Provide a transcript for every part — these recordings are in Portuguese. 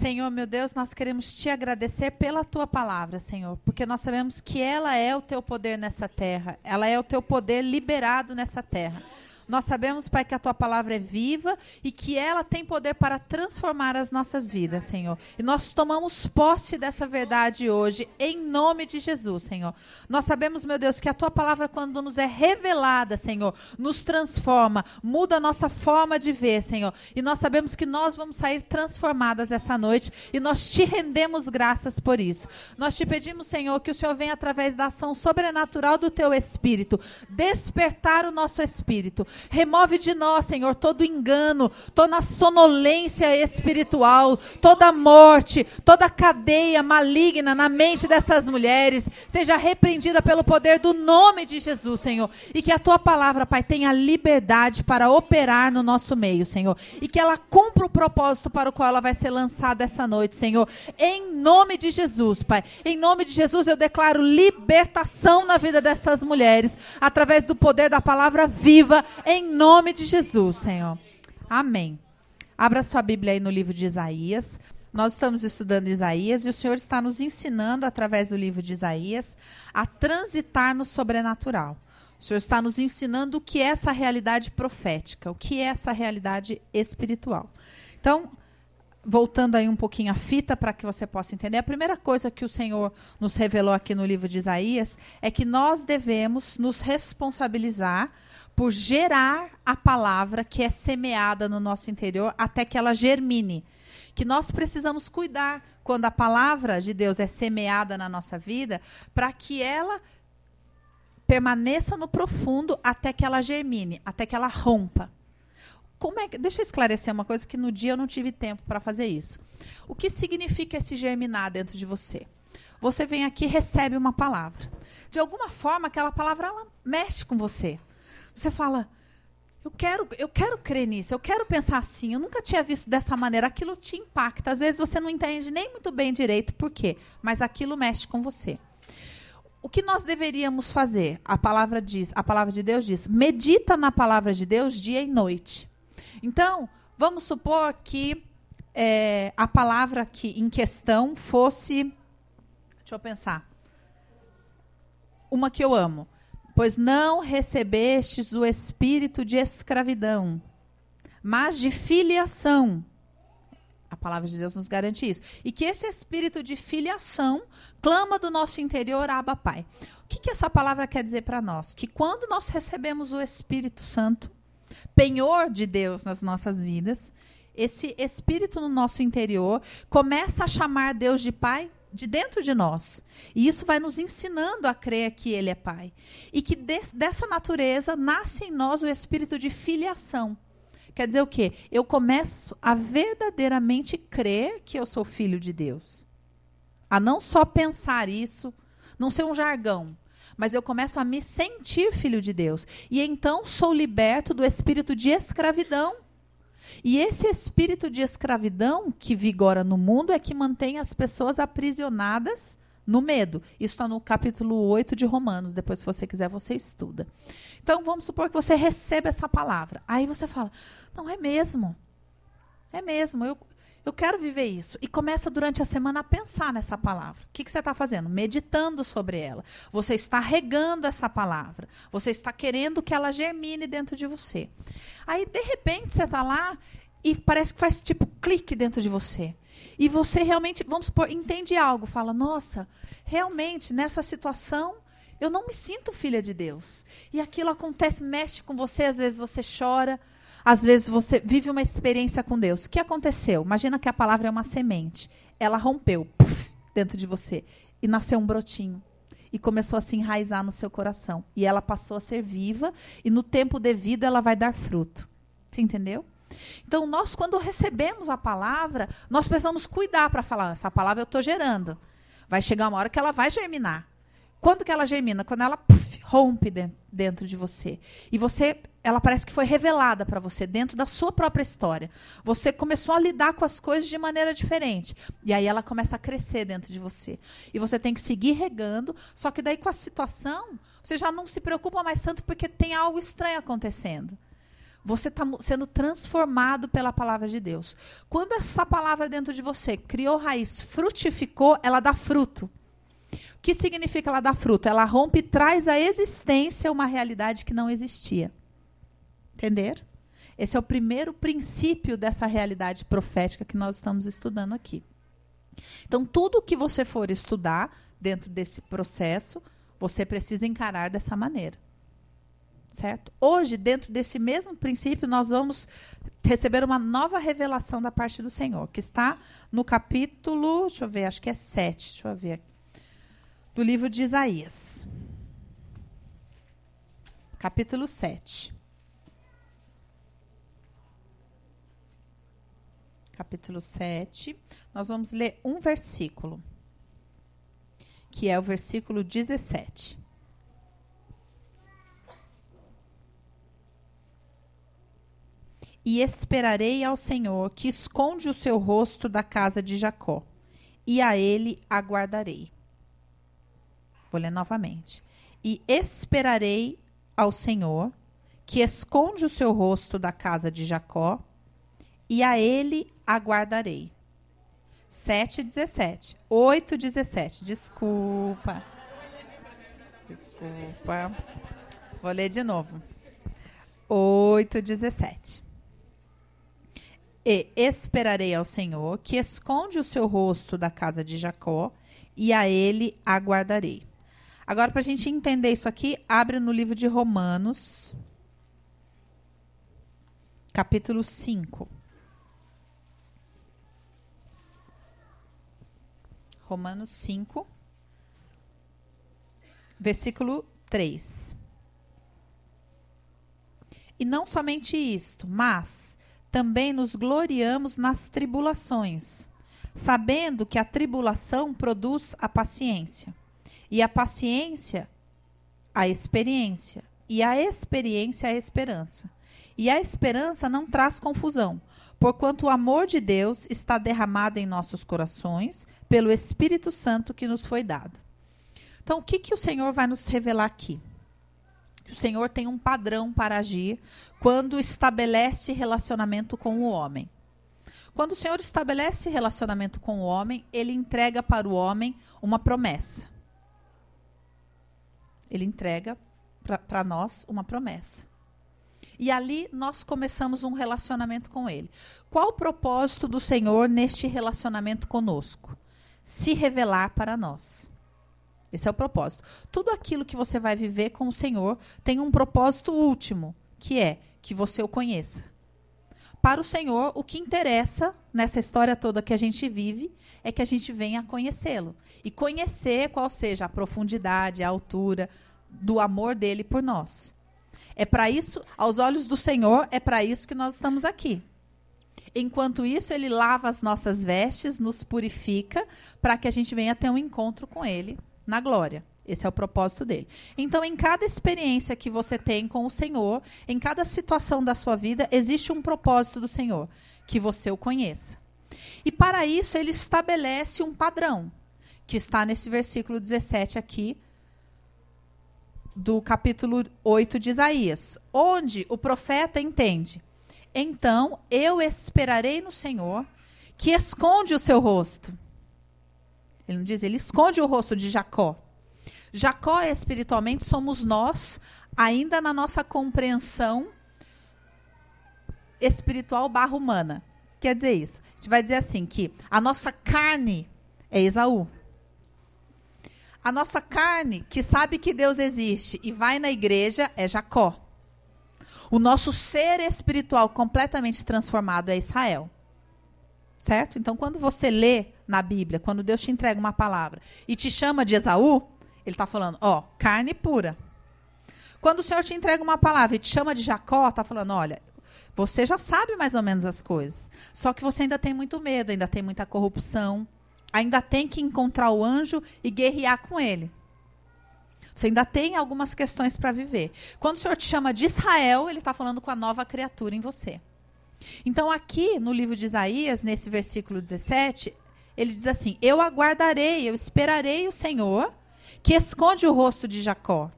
Senhor, meu Deus, nós queremos te agradecer pela tua palavra, Senhor, porque nós sabemos que ela é o teu poder nessa terra, ela é o teu poder liberado nessa terra. Nós sabemos, Pai, que a tua palavra é viva e que ela tem poder para transformar as nossas vidas, Senhor. E nós tomamos posse dessa verdade hoje, em nome de Jesus, Senhor. Nós sabemos, meu Deus, que a tua palavra, quando nos é revelada, Senhor, nos transforma, muda a nossa forma de ver, Senhor. E nós sabemos que nós vamos sair transformadas essa noite e nós te rendemos graças por isso. Nós te pedimos, Senhor, que o Senhor venha através da ação sobrenatural do teu espírito, despertar o nosso espírito Remove de nós, Senhor, todo engano, toda sonolência espiritual, toda morte, toda cadeia maligna na mente dessas mulheres. Seja repreendida pelo poder do nome de Jesus, Senhor. E que a tua palavra, Pai, tenha liberdade para operar no nosso meio, Senhor. E que ela cumpra o propósito para o qual ela vai ser lançada essa noite, Senhor. Em nome de Jesus, Pai. Em nome de Jesus, eu declaro libertação na vida dessas mulheres, através do poder da palavra viva em nome de Jesus, Senhor. Amém. Abra sua Bíblia aí no livro de Isaías. Nós estamos estudando Isaías e o Senhor está nos ensinando, através do livro de Isaías, a transitar no sobrenatural. O Senhor está nos ensinando o que é essa realidade profética, o que é essa realidade espiritual. Então, voltando aí um pouquinho a fita para que você possa entender, a primeira coisa que o Senhor nos revelou aqui no livro de Isaías é que nós devemos nos responsabilizar por gerar a palavra que é semeada no nosso interior até que ela germine. Que nós precisamos cuidar quando a palavra de Deus é semeada na nossa vida, para que ela permaneça no profundo até que ela germine, até que ela rompa. Como é que, deixa eu esclarecer uma coisa que no dia eu não tive tempo para fazer isso. O que significa esse germinar dentro de você? Você vem aqui recebe uma palavra. De alguma forma, aquela palavra ela mexe com você. Você fala, eu quero, eu quero crer nisso, eu quero pensar assim. Eu nunca tinha visto dessa maneira. Aquilo te impacta. Às vezes você não entende nem muito bem direito por quê, mas aquilo mexe com você. O que nós deveríamos fazer? A palavra diz, a palavra de Deus diz: medita na palavra de Deus dia e noite. Então, vamos supor que é, a palavra que em questão fosse, deixa eu pensar, uma que eu amo pois não recebestes o espírito de escravidão, mas de filiação. A palavra de Deus nos garante isso. E que esse espírito de filiação clama do nosso interior, Abba Pai. O que, que essa palavra quer dizer para nós? Que quando nós recebemos o Espírito Santo, penhor de Deus nas nossas vidas, esse espírito no nosso interior começa a chamar Deus de Pai de dentro de nós. E isso vai nos ensinando a crer que Ele é Pai. E que de, dessa natureza nasce em nós o espírito de filiação. Quer dizer o quê? Eu começo a verdadeiramente crer que eu sou filho de Deus. A não só pensar isso, não ser um jargão, mas eu começo a me sentir filho de Deus. E então sou liberto do espírito de escravidão e esse espírito de escravidão que vigora no mundo é que mantém as pessoas aprisionadas no medo. Isso está no capítulo 8 de Romanos. Depois, se você quiser, você estuda. Então, vamos supor que você receba essa palavra. Aí você fala: Não, é mesmo. É mesmo. Eu, eu quero viver isso. E começa durante a semana a pensar nessa palavra. O que, que você está fazendo? Meditando sobre ela. Você está regando essa palavra. Você está querendo que ela germine dentro de você. Aí, de repente, você está lá e parece que faz tipo clique dentro de você. E você realmente, vamos supor, entende algo. Fala, nossa, realmente, nessa situação eu não me sinto filha de Deus. E aquilo acontece, mexe com você, às vezes você chora, às vezes você vive uma experiência com Deus. O que aconteceu? Imagina que a palavra é uma semente. Ela rompeu puff, dentro de você e nasceu um brotinho. E começou a se enraizar no seu coração. E ela passou a ser viva e no tempo devido ela vai dar fruto. Você entendeu? Então, nós, quando recebemos a palavra, nós precisamos cuidar para falar: essa palavra eu estou gerando. Vai chegar uma hora que ela vai germinar. Quando que ela germina? Quando ela puff, rompe de, dentro de você. E você, ela parece que foi revelada para você dentro da sua própria história. Você começou a lidar com as coisas de maneira diferente. E aí ela começa a crescer dentro de você. E você tem que seguir regando, só que daí com a situação, você já não se preocupa mais tanto porque tem algo estranho acontecendo. Você está sendo transformado pela palavra de Deus. Quando essa palavra dentro de você criou raiz, frutificou, ela dá fruto. O que significa ela dar fruto? Ela rompe e traz à existência uma realidade que não existia. Entender? Esse é o primeiro princípio dessa realidade profética que nós estamos estudando aqui. Então, tudo que você for estudar dentro desse processo, você precisa encarar dessa maneira. Certo? Hoje, dentro desse mesmo princípio, nós vamos receber uma nova revelação da parte do Senhor, que está no capítulo, deixa eu ver, acho que é 7, deixa eu ver, do livro de Isaías. Capítulo 7. Capítulo 7. Nós vamos ler um versículo, que é o versículo 17. E esperarei ao Senhor, que esconde o seu rosto da casa de Jacó, e a ele aguardarei. Vou ler novamente. E esperarei ao Senhor, que esconde o seu rosto da casa de Jacó, e a ele aguardarei. 7, 17. 8, 17. Desculpa. Desculpa. Vou ler de novo. 8, 17. E esperarei ao Senhor, que esconde o seu rosto da casa de Jacó, e a ele aguardarei. Agora, para a gente entender isso aqui, abre no livro de Romanos, capítulo 5. Romanos 5, versículo 3. E não somente isto, mas também nos gloriamos nas tribulações, sabendo que a tribulação produz a paciência, e a paciência a experiência, e a experiência a esperança. E a esperança não traz confusão, porquanto o amor de Deus está derramado em nossos corações pelo Espírito Santo que nos foi dado. Então, o que, que o Senhor vai nos revelar aqui? O Senhor tem um padrão para agir quando estabelece relacionamento com o homem. Quando o Senhor estabelece relacionamento com o homem, ele entrega para o homem uma promessa. Ele entrega para nós uma promessa. E ali nós começamos um relacionamento com Ele. Qual o propósito do Senhor neste relacionamento conosco? Se revelar para nós. Esse é o propósito. Tudo aquilo que você vai viver com o Senhor tem um propósito último, que é que você o conheça. Para o Senhor, o que interessa nessa história toda que a gente vive é que a gente venha conhecê-lo. E conhecer qual seja a profundidade, a altura do amor dele por nós. É para isso, aos olhos do Senhor, é para isso que nós estamos aqui. Enquanto isso, ele lava as nossas vestes, nos purifica, para que a gente venha ter um encontro com ele na glória. Esse é o propósito dele. Então, em cada experiência que você tem com o Senhor, em cada situação da sua vida, existe um propósito do Senhor, que você o conheça. E para isso, ele estabelece um padrão, que está nesse versículo 17 aqui, do capítulo 8 de Isaías, onde o profeta entende: Então eu esperarei no Senhor, que esconde o seu rosto. Ele não diz, ele esconde o rosto de Jacó. Jacó, espiritualmente, somos nós, ainda na nossa compreensão espiritual barra humana. Quer dizer isso? A gente vai dizer assim, que a nossa carne é Esaú. A nossa carne, que sabe que Deus existe e vai na igreja, é Jacó. O nosso ser espiritual completamente transformado é Israel. Certo? Então, quando você lê na Bíblia, quando Deus te entrega uma palavra e te chama de Esaú, ele está falando, ó, carne pura. Quando o Senhor te entrega uma palavra e te chama de Jacó, está falando, olha, você já sabe mais ou menos as coisas. Só que você ainda tem muito medo, ainda tem muita corrupção, ainda tem que encontrar o anjo e guerrear com ele. Você ainda tem algumas questões para viver. Quando o Senhor te chama de Israel, ele está falando com a nova criatura em você. Então, aqui no livro de Isaías, nesse versículo 17, ele diz assim: Eu aguardarei, eu esperarei o Senhor, que esconde o rosto de Jacó.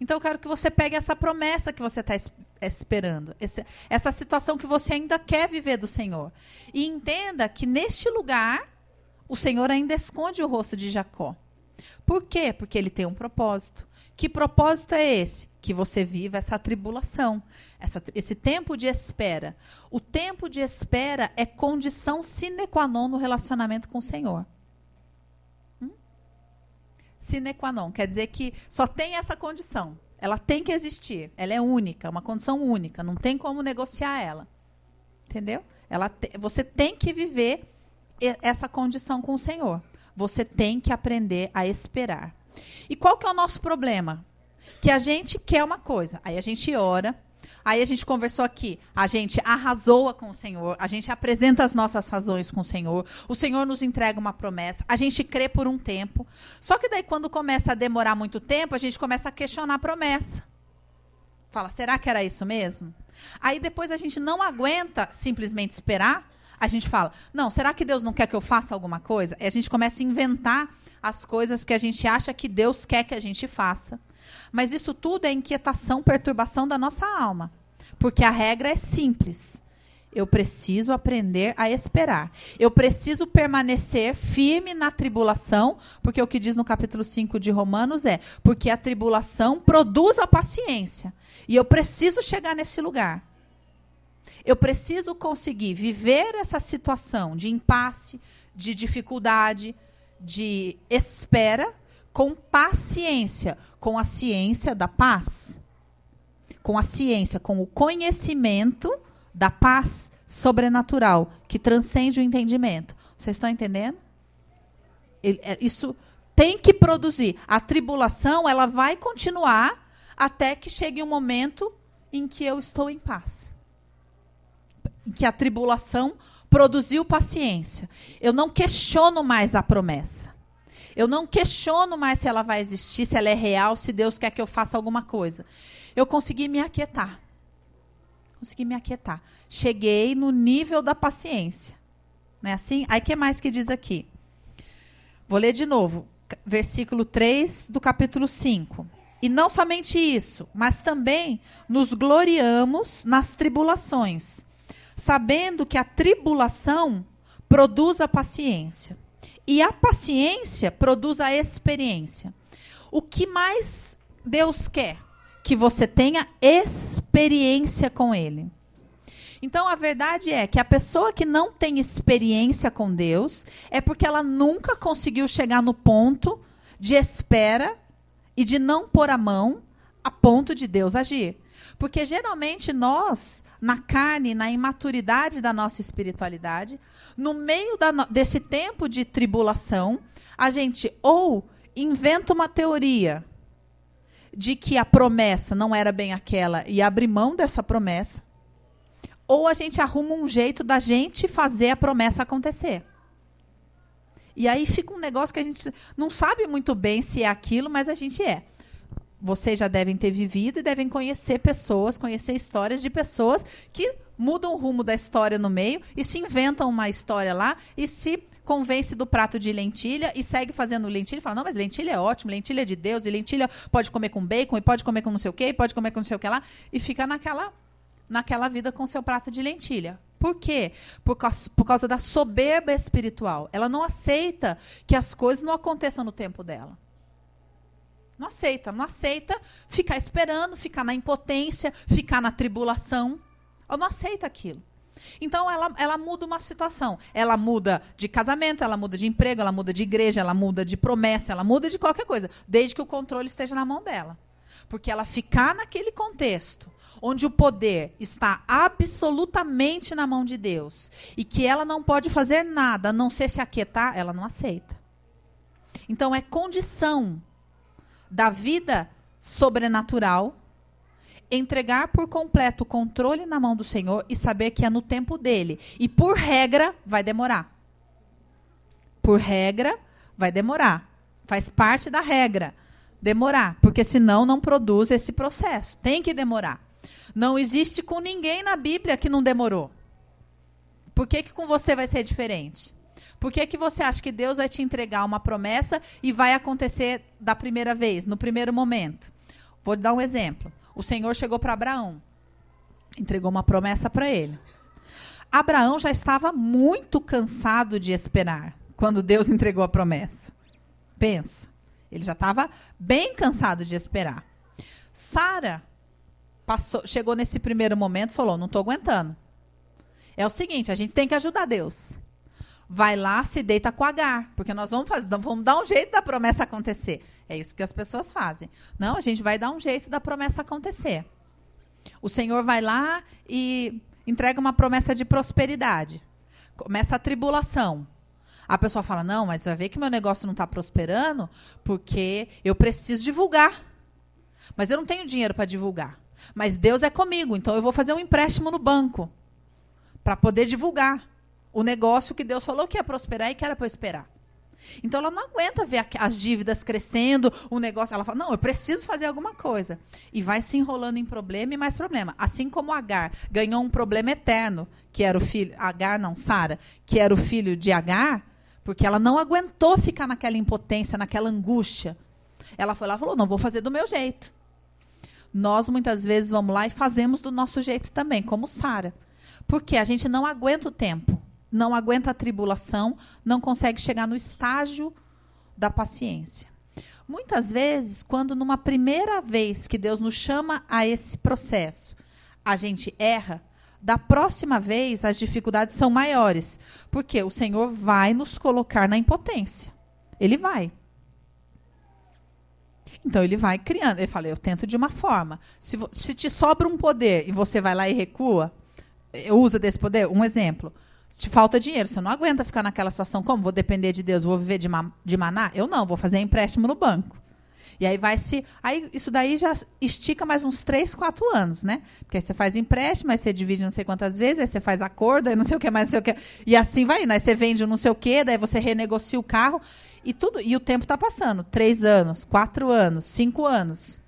Então eu quero que você pegue essa promessa que você está esperando, esse, essa situação que você ainda quer viver do Senhor. E entenda que neste lugar, o Senhor ainda esconde o rosto de Jacó. Por quê? Porque ele tem um propósito. Que propósito é esse? Que você viva essa tribulação, essa, esse tempo de espera. O tempo de espera é condição sine qua non no relacionamento com o Senhor. Hum? Sine qua non quer dizer que só tem essa condição. Ela tem que existir. Ela é única, uma condição única. Não tem como negociar ela. Entendeu? Ela te, você tem que viver essa condição com o Senhor. Você tem que aprender a esperar. E qual que é o nosso problema? Que a gente quer uma coisa, aí a gente ora, aí a gente conversou aqui, a gente arrasou com o Senhor, a gente apresenta as nossas razões com o Senhor, o Senhor nos entrega uma promessa, a gente crê por um tempo. Só que daí quando começa a demorar muito tempo, a gente começa a questionar a promessa. Fala, será que era isso mesmo? Aí depois a gente não aguenta simplesmente esperar, a gente fala, não, será que Deus não quer que eu faça alguma coisa? E a gente começa a inventar as coisas que a gente acha que Deus quer que a gente faça. Mas isso tudo é inquietação, perturbação da nossa alma. Porque a regra é simples. Eu preciso aprender a esperar. Eu preciso permanecer firme na tribulação, porque o que diz no capítulo 5 de Romanos é: porque a tribulação produz a paciência. E eu preciso chegar nesse lugar. Eu preciso conseguir viver essa situação de impasse, de dificuldade, de espera com paciência, com a ciência da paz, com a ciência, com o conhecimento da paz sobrenatural que transcende o entendimento. Vocês estão entendendo? É, isso tem que produzir. A tribulação ela vai continuar até que chegue um momento em que eu estou em paz. Que a tribulação produziu paciência. Eu não questiono mais a promessa. Eu não questiono mais se ela vai existir, se ela é real, se Deus quer que eu faça alguma coisa. Eu consegui me aquietar. Consegui me aquietar. Cheguei no nível da paciência. Não é assim? Aí que mais que diz aqui? Vou ler de novo. Versículo 3 do capítulo 5. E não somente isso, mas também nos gloriamos nas tribulações sabendo que a tribulação produz a paciência. E a paciência produz a experiência. O que mais Deus quer? Que você tenha experiência com Ele. Então a verdade é que a pessoa que não tem experiência com Deus é porque ela nunca conseguiu chegar no ponto de espera e de não pôr a mão a ponto de Deus agir. Porque geralmente nós na carne, na imaturidade da nossa espiritualidade, no meio da, desse tempo de tribulação, a gente ou inventa uma teoria de que a promessa não era bem aquela e abre mão dessa promessa, ou a gente arruma um jeito da gente fazer a promessa acontecer. E aí fica um negócio que a gente não sabe muito bem se é aquilo, mas a gente é vocês já devem ter vivido e devem conhecer pessoas, conhecer histórias de pessoas que mudam o rumo da história no meio e se inventam uma história lá e se convence do prato de lentilha e segue fazendo lentilha e fala: não, mas lentilha é ótimo, lentilha é de Deus, e lentilha pode comer com bacon, e pode comer com não sei o quê, e pode comer com não sei o que lá, e fica naquela, naquela vida com seu prato de lentilha. Por quê? Por causa, por causa da soberba espiritual. Ela não aceita que as coisas não aconteçam no tempo dela. Não aceita, não aceita ficar esperando, ficar na impotência, ficar na tribulação. Ela não aceita aquilo. Então ela, ela muda uma situação. Ela muda de casamento, ela muda de emprego, ela muda de igreja, ela muda de promessa, ela muda de qualquer coisa, desde que o controle esteja na mão dela. Porque ela ficar naquele contexto onde o poder está absolutamente na mão de Deus e que ela não pode fazer nada a não ser se aquietar, ela não aceita. Então é condição da vida sobrenatural, entregar por completo o controle na mão do Senhor e saber que é no tempo dele. E por regra, vai demorar. Por regra, vai demorar. Faz parte da regra. Demorar, porque senão não produz esse processo. Tem que demorar. Não existe com ninguém na Bíblia que não demorou. Por que, que com você vai ser diferente? Por que, que você acha que Deus vai te entregar uma promessa e vai acontecer da primeira vez, no primeiro momento? Vou dar um exemplo. O Senhor chegou para Abraão, entregou uma promessa para ele. Abraão já estava muito cansado de esperar quando Deus entregou a promessa. Pensa, ele já estava bem cansado de esperar. Sara chegou nesse primeiro momento falou: Não estou aguentando. É o seguinte, a gente tem que ajudar Deus. Vai lá, se deita com Agar, porque nós vamos fazer, vamos dar um jeito da promessa acontecer. É isso que as pessoas fazem. Não, a gente vai dar um jeito da promessa acontecer. O Senhor vai lá e entrega uma promessa de prosperidade. Começa a tribulação. A pessoa fala: Não, mas vai ver que meu negócio não está prosperando porque eu preciso divulgar. Mas eu não tenho dinheiro para divulgar. Mas Deus é comigo, então eu vou fazer um empréstimo no banco para poder divulgar o negócio que Deus falou que ia prosperar e que era para esperar. Então ela não aguenta ver as dívidas crescendo, o negócio. Ela fala: não, eu preciso fazer alguma coisa. E vai se enrolando em problema e mais problema. Assim como Agar ganhou um problema eterno, que era o filho. Agar, não, Sara, que era o filho de Agar, porque ela não aguentou ficar naquela impotência, naquela angústia. Ela foi lá e falou: não, vou fazer do meu jeito. Nós muitas vezes vamos lá e fazemos do nosso jeito também, como Sara. Porque a gente não aguenta o tempo não aguenta a tribulação, não consegue chegar no estágio da paciência. Muitas vezes, quando numa primeira vez que Deus nos chama a esse processo, a gente erra, da próxima vez as dificuldades são maiores, porque o Senhor vai nos colocar na impotência. Ele vai. Então ele vai criando. Ele fala: eu tento de uma forma. Se, se te sobra um poder e você vai lá e recua, usa desse poder. Um exemplo te falta dinheiro, você não aguenta ficar naquela situação, como vou depender de Deus, vou viver de, ma de maná? Eu não, vou fazer empréstimo no banco. E aí vai se. Aí isso daí já estica mais uns 3, 4 anos, né? Porque aí você faz empréstimo, aí você divide não sei quantas vezes, aí você faz acordo, aí não sei o que mais, não sei o que. E assim vai indo. Aí você vende não sei o que, daí você renegocia o carro. E tudo. E o tempo está passando. Três anos, quatro anos, cinco anos.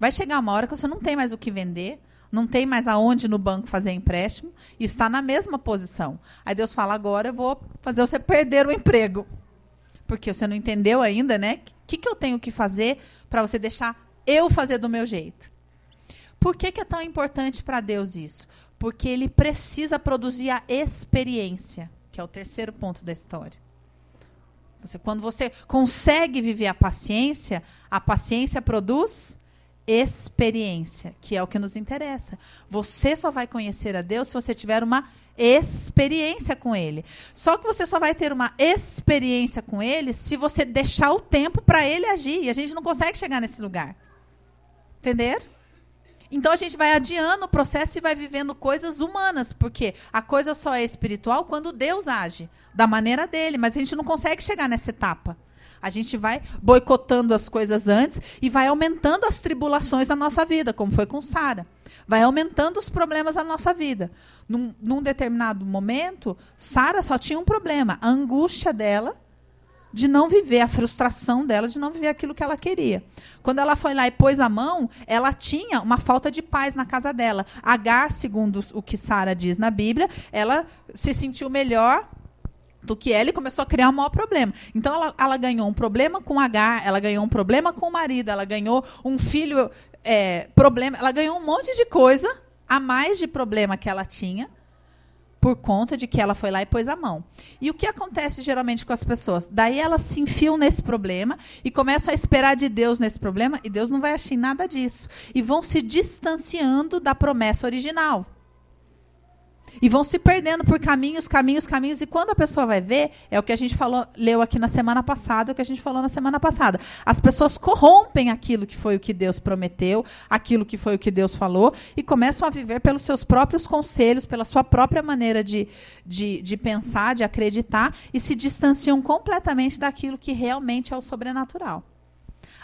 Vai chegar uma hora que você não tem mais o que vender não tem mais aonde no banco fazer empréstimo e está na mesma posição. Aí Deus fala: agora eu vou fazer você perder o emprego. Porque você não entendeu ainda, né? O que, que eu tenho que fazer para você deixar eu fazer do meu jeito? Por que, que é tão importante para Deus isso? Porque ele precisa produzir a experiência, que é o terceiro ponto da história. Você, quando você consegue viver a paciência, a paciência produz experiência, que é o que nos interessa. Você só vai conhecer a Deus se você tiver uma experiência com Ele. Só que você só vai ter uma experiência com Ele se você deixar o tempo para Ele agir. E a gente não consegue chegar nesse lugar. Entender? Então a gente vai adiando o processo e vai vivendo coisas humanas, porque a coisa só é espiritual quando Deus age da maneira dele, mas a gente não consegue chegar nessa etapa. A gente vai boicotando as coisas antes e vai aumentando as tribulações na nossa vida, como foi com Sara. Vai aumentando os problemas na nossa vida. Num, num determinado momento, Sara só tinha um problema: a angústia dela de não viver, a frustração dela de não viver aquilo que ela queria. Quando ela foi lá e pôs a mão, ela tinha uma falta de paz na casa dela. Agar, segundo o que Sara diz na Bíblia, ela se sentiu melhor do que ela e começou a criar um maior problema. Então ela, ela ganhou um problema com H, ela ganhou um problema com o marido, ela ganhou um filho é, problema, ela ganhou um monte de coisa a mais de problema que ela tinha por conta de que ela foi lá e pôs a mão. E o que acontece geralmente com as pessoas? Daí elas se enfiam nesse problema e começam a esperar de Deus nesse problema e Deus não vai achar nada disso. E vão se distanciando da promessa original. E vão se perdendo por caminhos, caminhos, caminhos. E quando a pessoa vai ver, é o que a gente falou, leu aqui na semana passada, é o que a gente falou na semana passada. As pessoas corrompem aquilo que foi o que Deus prometeu, aquilo que foi o que Deus falou, e começam a viver pelos seus próprios conselhos, pela sua própria maneira de, de, de pensar, de acreditar, e se distanciam completamente daquilo que realmente é o sobrenatural.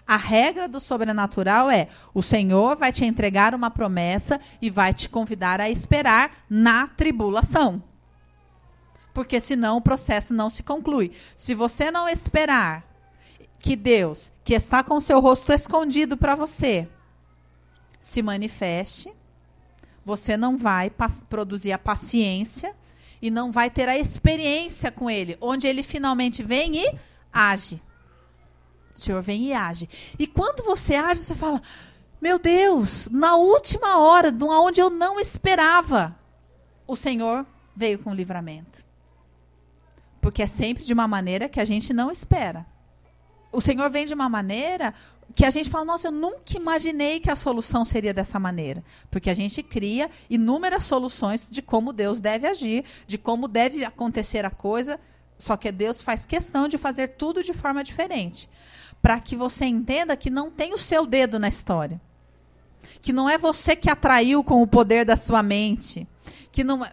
A regra do sobrenatural é: o Senhor vai te entregar uma promessa e vai te convidar a esperar na tribulação. Porque senão o processo não se conclui. Se você não esperar que Deus, que está com o seu rosto escondido para você, se manifeste, você não vai produzir a paciência e não vai ter a experiência com ele, onde ele finalmente vem e age. O Senhor vem e age. E quando você age, você fala: Meu Deus, na última hora, onde eu não esperava, o Senhor veio com livramento. Porque é sempre de uma maneira que a gente não espera. O Senhor vem de uma maneira que a gente fala, nossa, eu nunca imaginei que a solução seria dessa maneira. Porque a gente cria inúmeras soluções de como Deus deve agir, de como deve acontecer a coisa, só que Deus faz questão de fazer tudo de forma diferente. Para que você entenda que não tem o seu dedo na história. Que não é você que atraiu com o poder da sua mente. Que não,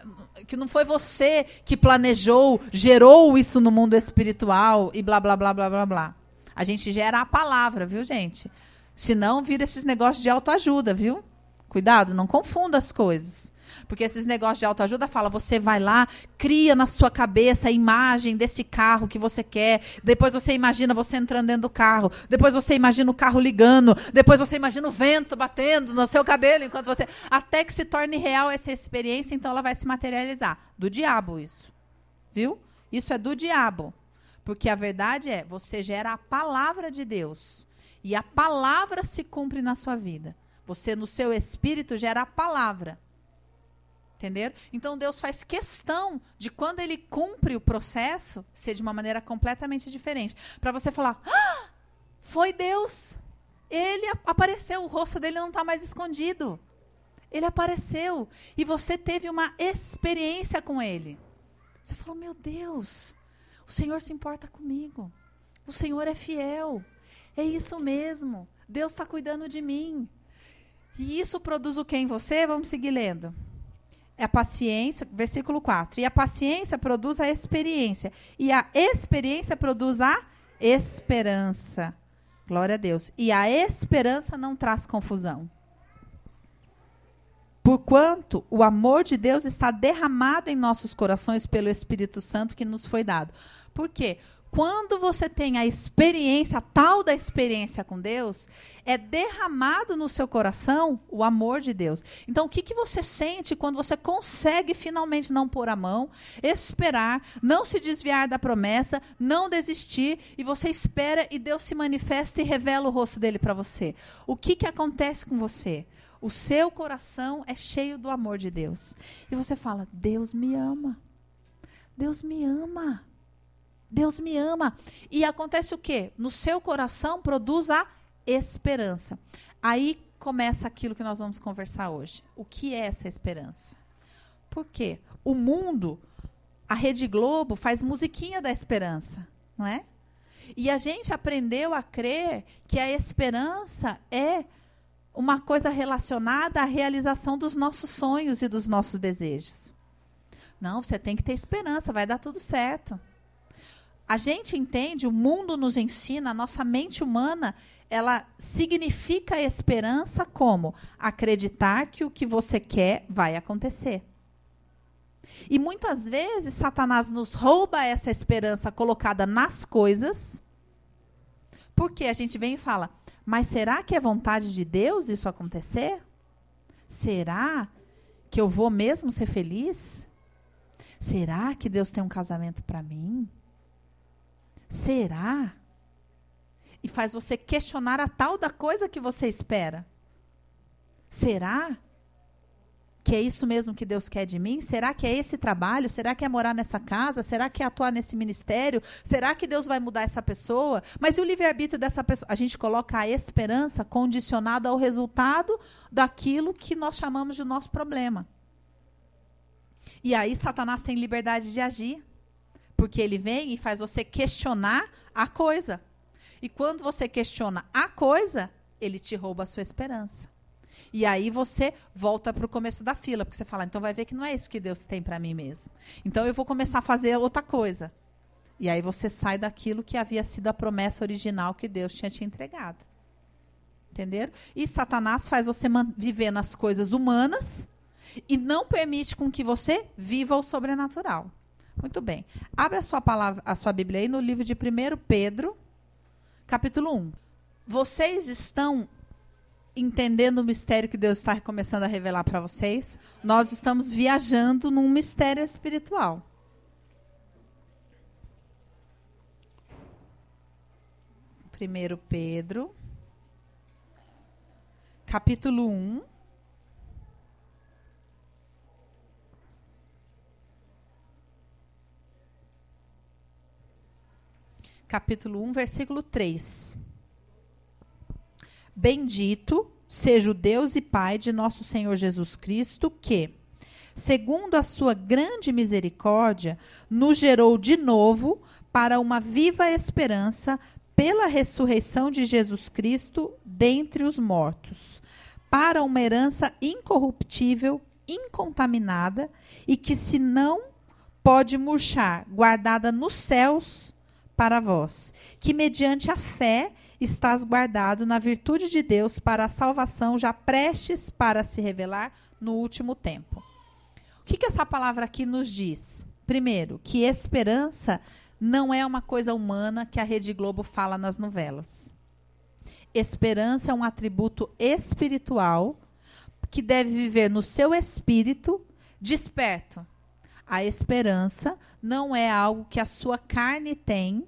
que não foi você que planejou, gerou isso no mundo espiritual e blá, blá, blá, blá, blá, blá. A gente gera a palavra, viu, gente? Senão vira esses negócios de autoajuda, viu? Cuidado, não confunda as coisas. Porque esses negócios de autoajuda fala, você vai lá, cria na sua cabeça a imagem desse carro que você quer. Depois você imagina você entrando dentro do carro. Depois você imagina o carro ligando. Depois você imagina o vento batendo no seu cabelo enquanto você. Até que se torne real essa experiência, então ela vai se materializar. Do diabo, isso. Viu? Isso é do diabo. Porque a verdade é, você gera a palavra de Deus. E a palavra se cumpre na sua vida. Você, no seu espírito, gera a palavra. Entenderam? Então Deus faz questão de quando ele cumpre o processo ser de uma maneira completamente diferente. Para você falar, ah, foi Deus. Ele apareceu, o rosto dele não está mais escondido. Ele apareceu. E você teve uma experiência com ele. Você falou, meu Deus, o Senhor se importa comigo. O Senhor é fiel. É isso mesmo. Deus está cuidando de mim. E isso produz o que em você? Vamos seguir lendo a paciência, versículo 4. E a paciência produz a experiência. E a experiência produz a esperança. Glória a Deus. E a esperança não traz confusão. Porquanto o amor de Deus está derramado em nossos corações pelo Espírito Santo que nos foi dado. Por quê? Quando você tem a experiência, a tal da experiência com Deus, é derramado no seu coração o amor de Deus. Então, o que, que você sente quando você consegue finalmente não pôr a mão, esperar, não se desviar da promessa, não desistir, e você espera e Deus se manifesta e revela o rosto dele para você? O que, que acontece com você? O seu coração é cheio do amor de Deus. E você fala: Deus me ama. Deus me ama. Deus me ama. E acontece o quê? No seu coração produz a esperança. Aí começa aquilo que nós vamos conversar hoje. O que é essa esperança? Por quê? O mundo, a Rede Globo faz musiquinha da esperança, não é? E a gente aprendeu a crer que a esperança é uma coisa relacionada à realização dos nossos sonhos e dos nossos desejos. Não, você tem que ter esperança, vai dar tudo certo a gente entende, o mundo nos ensina, a nossa mente humana, ela significa esperança como acreditar que o que você quer vai acontecer. E muitas vezes Satanás nos rouba essa esperança colocada nas coisas, porque a gente vem e fala: mas será que é vontade de Deus isso acontecer? Será que eu vou mesmo ser feliz? Será que Deus tem um casamento para mim? Será? E faz você questionar a tal da coisa que você espera. Será? Que é isso mesmo que Deus quer de mim? Será que é esse trabalho? Será que é morar nessa casa? Será que é atuar nesse ministério? Será que Deus vai mudar essa pessoa? Mas e o livre-arbítrio dessa pessoa? A gente coloca a esperança condicionada ao resultado daquilo que nós chamamos de nosso problema. E aí Satanás tem liberdade de agir. Porque ele vem e faz você questionar a coisa. E quando você questiona a coisa, ele te rouba a sua esperança. E aí você volta para o começo da fila, porque você fala, então vai ver que não é isso que Deus tem para mim mesmo. Então eu vou começar a fazer outra coisa. E aí você sai daquilo que havia sido a promessa original que Deus tinha te entregado. Entenderam? E Satanás faz você viver nas coisas humanas e não permite com que você viva o sobrenatural. Muito bem. Abra a sua palavra, a sua Bíblia aí no livro de 1 Pedro, capítulo 1. Vocês estão entendendo o mistério que Deus está começando a revelar para vocês? Nós estamos viajando num mistério espiritual. Primeiro Pedro, capítulo 1. Capítulo 1, versículo 3. Bendito seja o Deus e Pai de nosso Senhor Jesus Cristo, que, segundo a sua grande misericórdia, nos gerou de novo para uma viva esperança pela ressurreição de Jesus Cristo dentre os mortos, para uma herança incorruptível, incontaminada e que se não pode murchar, guardada nos céus para vós, que mediante a fé estás guardado na virtude de Deus para a salvação já prestes para se revelar no último tempo. O que, que essa palavra aqui nos diz? Primeiro, que esperança não é uma coisa humana que a Rede Globo fala nas novelas. Esperança é um atributo espiritual que deve viver no seu espírito desperto. A esperança não é algo que a sua carne tem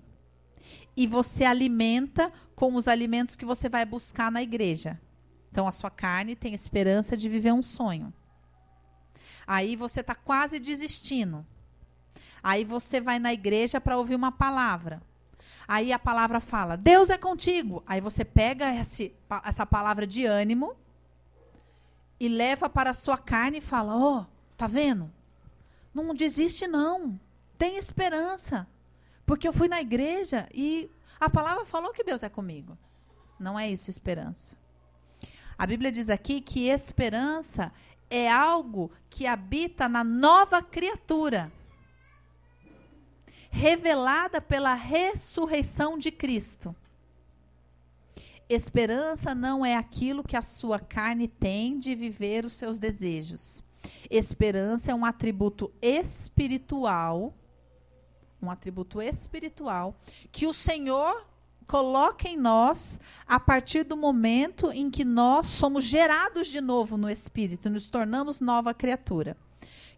e você alimenta com os alimentos que você vai buscar na igreja. Então a sua carne tem esperança de viver um sonho. Aí você está quase desistindo. Aí você vai na igreja para ouvir uma palavra. Aí a palavra fala: Deus é contigo. Aí você pega esse, essa palavra de ânimo e leva para a sua carne e fala: Ó, oh, tá vendo? Não desiste, não. Tem esperança. Porque eu fui na igreja e a palavra falou que Deus é comigo. Não é isso esperança. A Bíblia diz aqui que esperança é algo que habita na nova criatura revelada pela ressurreição de Cristo. Esperança não é aquilo que a sua carne tem de viver os seus desejos. Esperança é um atributo espiritual, um atributo espiritual que o Senhor coloca em nós a partir do momento em que nós somos gerados de novo no espírito, nos tornamos nova criatura.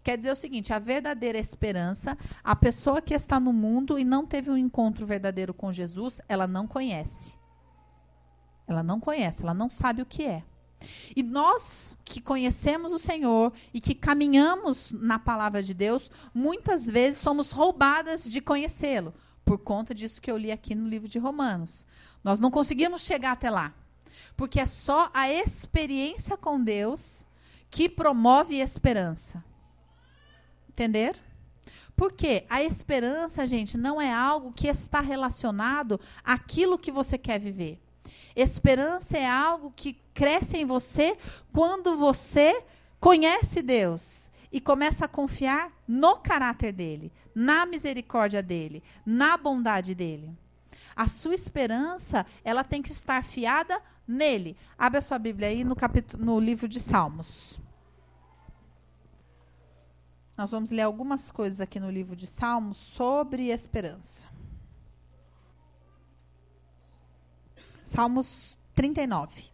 Quer dizer o seguinte: a verdadeira esperança, a pessoa que está no mundo e não teve um encontro verdadeiro com Jesus, ela não conhece. Ela não conhece, ela não sabe o que é. E nós que conhecemos o Senhor e que caminhamos na palavra de Deus, muitas vezes somos roubadas de conhecê-lo, por conta disso que eu li aqui no livro de Romanos. Nós não conseguimos chegar até lá, porque é só a experiência com Deus que promove esperança. Entender? Porque a esperança, gente, não é algo que está relacionado àquilo que você quer viver. Esperança é algo que cresce em você quando você conhece Deus e começa a confiar no caráter dele, na misericórdia dele, na bondade dele. A sua esperança, ela tem que estar fiada nele. Abre a sua Bíblia aí no, capítulo, no livro de Salmos. Nós vamos ler algumas coisas aqui no livro de Salmos sobre esperança. Salmos 39.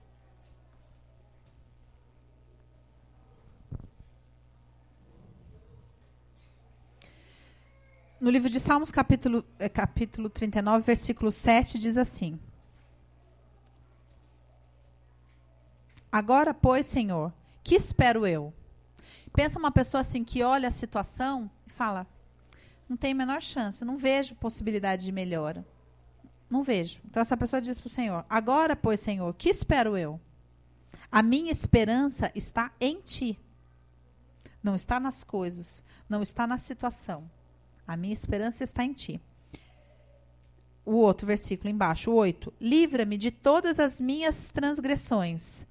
No livro de Salmos, capítulo, é, capítulo 39, versículo 7, diz assim: Agora, pois, Senhor, que espero eu? Pensa uma pessoa assim que olha a situação e fala: não tem a menor chance, não vejo possibilidade de melhora. Não vejo. Então essa pessoa diz para o Senhor: Agora, pois, Senhor, que espero eu? A minha esperança está em ti. Não está nas coisas, não está na situação. A minha esperança está em ti. O outro versículo embaixo, 8. Livra-me de todas as minhas transgressões.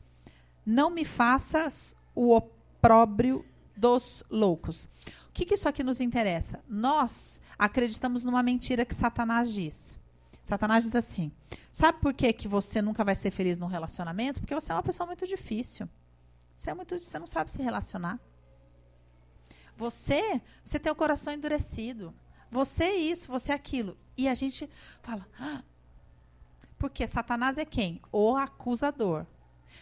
Não me faças o opróbrio dos loucos. O que, que isso aqui nos interessa? Nós acreditamos numa mentira que Satanás diz. Satanás diz assim: sabe por que, que você nunca vai ser feliz num relacionamento? Porque você é uma pessoa muito difícil. Você é muito, você não sabe se relacionar. Você, você tem o coração endurecido. Você é isso, você é aquilo. E a gente fala, ah, porque Satanás é quem? O acusador.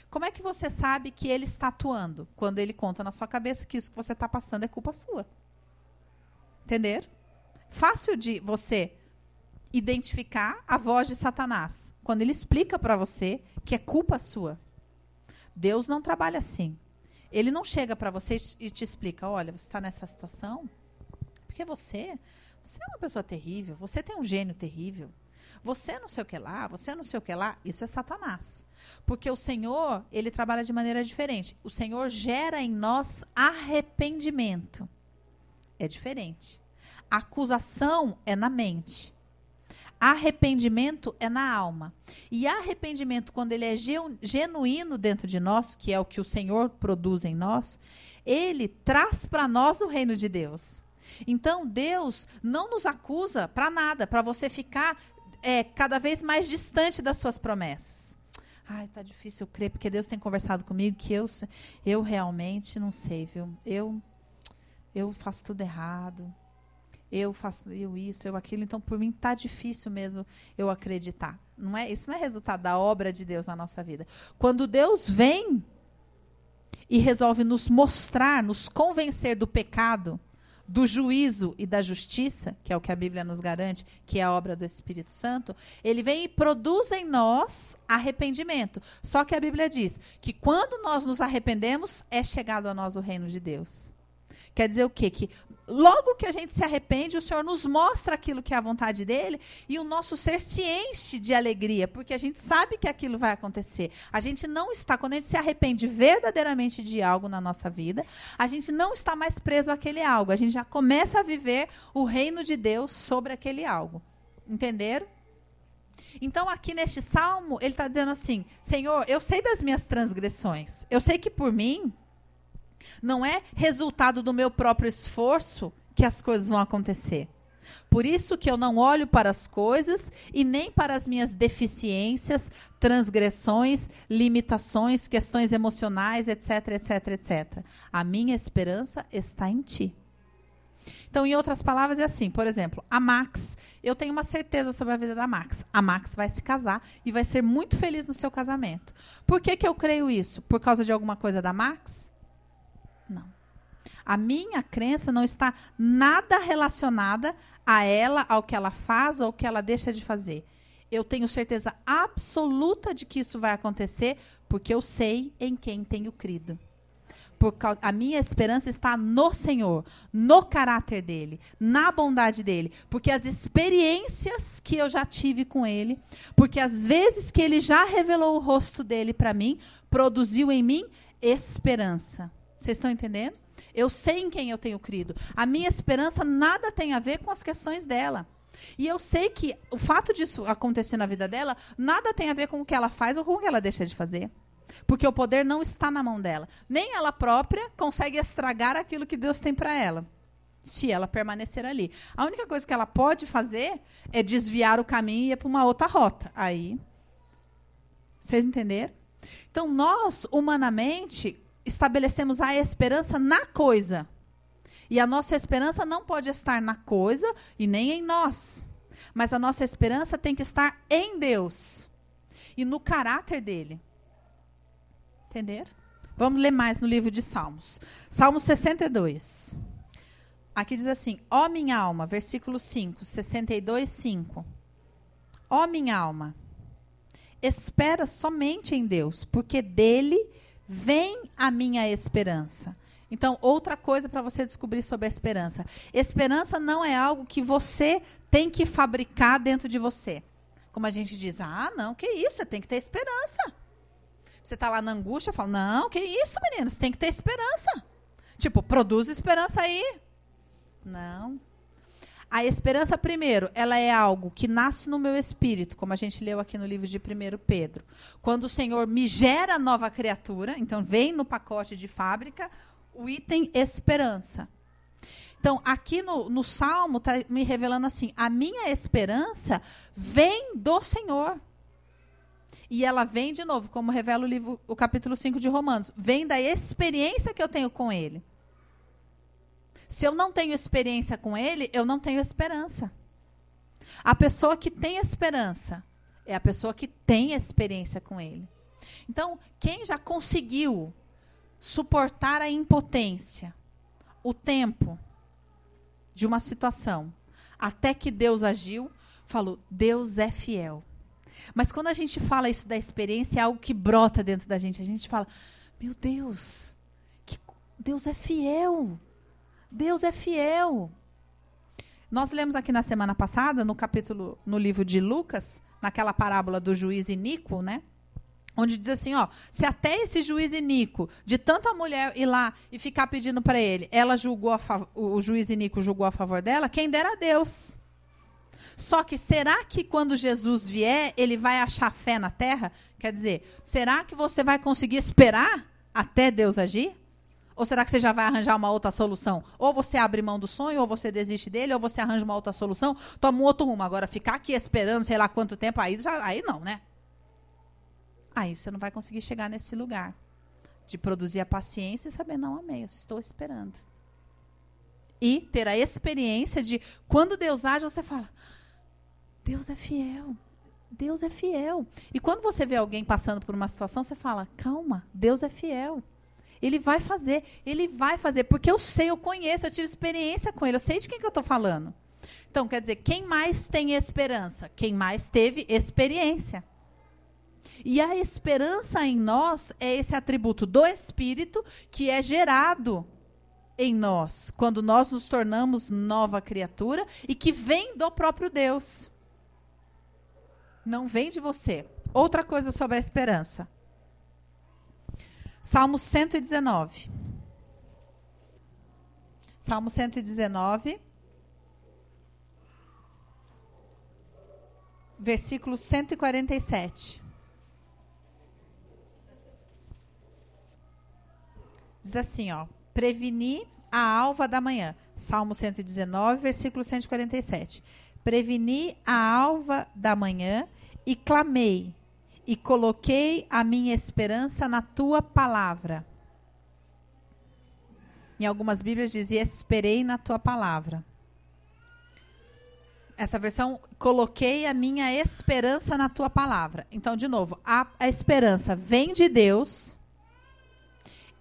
Como é que você sabe que ele está atuando? Quando ele conta na sua cabeça que isso que você está passando é culpa sua. Entender? Fácil de você identificar a voz de Satanás quando ele explica para você que é culpa sua. Deus não trabalha assim. Ele não chega para você e te explica: olha, você está nessa situação porque você, você é uma pessoa terrível, você tem um gênio terrível, você não sei o que lá, você não sei o que lá. Isso é Satanás. Porque o Senhor, ele trabalha de maneira diferente. O Senhor gera em nós arrependimento. É diferente. Acusação é na mente. Arrependimento é na alma. E arrependimento, quando ele é genuíno dentro de nós, que é o que o Senhor produz em nós, ele traz para nós o reino de Deus. Então, Deus não nos acusa para nada, para você ficar é, cada vez mais distante das suas promessas. Ai, tá difícil eu crer, porque Deus tem conversado comigo que eu, eu realmente não sei, viu? Eu, eu faço tudo errado eu faço eu isso, eu aquilo, então por mim tá difícil mesmo eu acreditar. Não é, isso não é resultado da obra de Deus na nossa vida. Quando Deus vem e resolve nos mostrar, nos convencer do pecado, do juízo e da justiça, que é o que a Bíblia nos garante, que é a obra do Espírito Santo, ele vem e produz em nós arrependimento. Só que a Bíblia diz que quando nós nos arrependemos, é chegado a nós o reino de Deus. Quer dizer o quê? Que logo que a gente se arrepende, o Senhor nos mostra aquilo que é a vontade dele e o nosso ser se enche de alegria, porque a gente sabe que aquilo vai acontecer. A gente não está, quando a gente se arrepende verdadeiramente de algo na nossa vida, a gente não está mais preso àquele algo. A gente já começa a viver o reino de Deus sobre aquele algo. Entenderam? Então, aqui neste salmo, ele está dizendo assim: Senhor, eu sei das minhas transgressões. Eu sei que por mim não é resultado do meu próprio esforço que as coisas vão acontecer. Por isso que eu não olho para as coisas e nem para as minhas deficiências, transgressões, limitações, questões emocionais, etc, etc, etc. A minha esperança está em ti. Então, em outras palavras, é assim, por exemplo, a Max, eu tenho uma certeza sobre a vida da Max. A Max vai se casar e vai ser muito feliz no seu casamento. Por que, que eu creio isso? Por causa de alguma coisa da Max? A minha crença não está nada relacionada a ela, ao que ela faz ou ao que ela deixa de fazer. Eu tenho certeza absoluta de que isso vai acontecer, porque eu sei em quem tenho crido. Porque a minha esperança está no Senhor, no caráter dele, na bondade dele, porque as experiências que eu já tive com ele, porque as vezes que ele já revelou o rosto dele para mim, produziu em mim esperança. Vocês estão entendendo? Eu sei em quem eu tenho crido. A minha esperança nada tem a ver com as questões dela. E eu sei que o fato disso acontecer na vida dela nada tem a ver com o que ela faz ou com o que ela deixa de fazer. Porque o poder não está na mão dela. Nem ela própria consegue estragar aquilo que Deus tem para ela. Se ela permanecer ali. A única coisa que ela pode fazer é desviar o caminho e ir para uma outra rota. Aí. Vocês entenderam? Então, nós, humanamente, estabelecemos a esperança na coisa. E a nossa esperança não pode estar na coisa e nem em nós. Mas a nossa esperança tem que estar em Deus e no caráter dele. Entender? Vamos ler mais no livro de Salmos. Salmo 62. Aqui diz assim: Ó minha alma, versículo 5, 62, 5. Ó minha alma, espera somente em Deus, porque dele Vem a minha esperança. Então, outra coisa para você descobrir sobre a esperança. Esperança não é algo que você tem que fabricar dentro de você. Como a gente diz, ah, não, que isso, você tem que ter esperança. Você está lá na angústia, fala, não, que isso, menino, você tem que ter esperança. Tipo, produz esperança aí. Não. A esperança, primeiro, ela é algo que nasce no meu espírito, como a gente leu aqui no livro de 1 Pedro. Quando o Senhor me gera nova criatura, então vem no pacote de fábrica o item esperança. Então, aqui no, no Salmo está me revelando assim: a minha esperança vem do Senhor. E ela vem de novo, como revela o livro, o capítulo 5 de Romanos, vem da experiência que eu tenho com ele. Se eu não tenho experiência com ele, eu não tenho esperança. A pessoa que tem esperança é a pessoa que tem experiência com ele. Então, quem já conseguiu suportar a impotência, o tempo de uma situação, até que Deus agiu, falou: Deus é fiel. Mas quando a gente fala isso da experiência, é algo que brota dentro da gente. A gente fala: Meu Deus, que Deus é fiel. Deus é fiel. Nós lemos aqui na semana passada, no capítulo, no livro de Lucas, naquela parábola do juiz iníquo, né? Onde diz assim, ó, se até esse juiz iníquo, de tanta mulher ir lá e ficar pedindo para ele, ela julgou o juiz iníquo julgou a favor dela, quem dera a Deus. Só que será que quando Jesus vier, ele vai achar fé na terra? Quer dizer, será que você vai conseguir esperar até Deus agir? Ou será que você já vai arranjar uma outra solução? Ou você abre mão do sonho, ou você desiste dele, ou você arranja uma outra solução, toma um outro rumo. Agora, ficar aqui esperando sei lá quanto tempo, aí, já, aí não, né? Aí você não vai conseguir chegar nesse lugar de produzir a paciência e saber, não, amei, estou esperando. E ter a experiência de, quando Deus age, você fala, Deus é fiel. Deus é fiel. E quando você vê alguém passando por uma situação, você fala, calma, Deus é fiel. Ele vai fazer, ele vai fazer, porque eu sei, eu conheço, eu tive experiência com ele, eu sei de quem que eu estou falando. Então, quer dizer, quem mais tem esperança? Quem mais teve experiência. E a esperança em nós é esse atributo do Espírito que é gerado em nós, quando nós nos tornamos nova criatura e que vem do próprio Deus. Não vem de você. Outra coisa sobre a esperança. Salmo 119. Salmo 119. Versículo 147. Diz assim, ó: Preveni a alva da manhã. Salmo 119, versículo 147. Preveni a alva da manhã e clamei e coloquei a minha esperança na tua palavra. Em algumas Bíblias dizia: Esperei na tua palavra. Essa versão, coloquei a minha esperança na tua palavra. Então, de novo, a, a esperança vem de Deus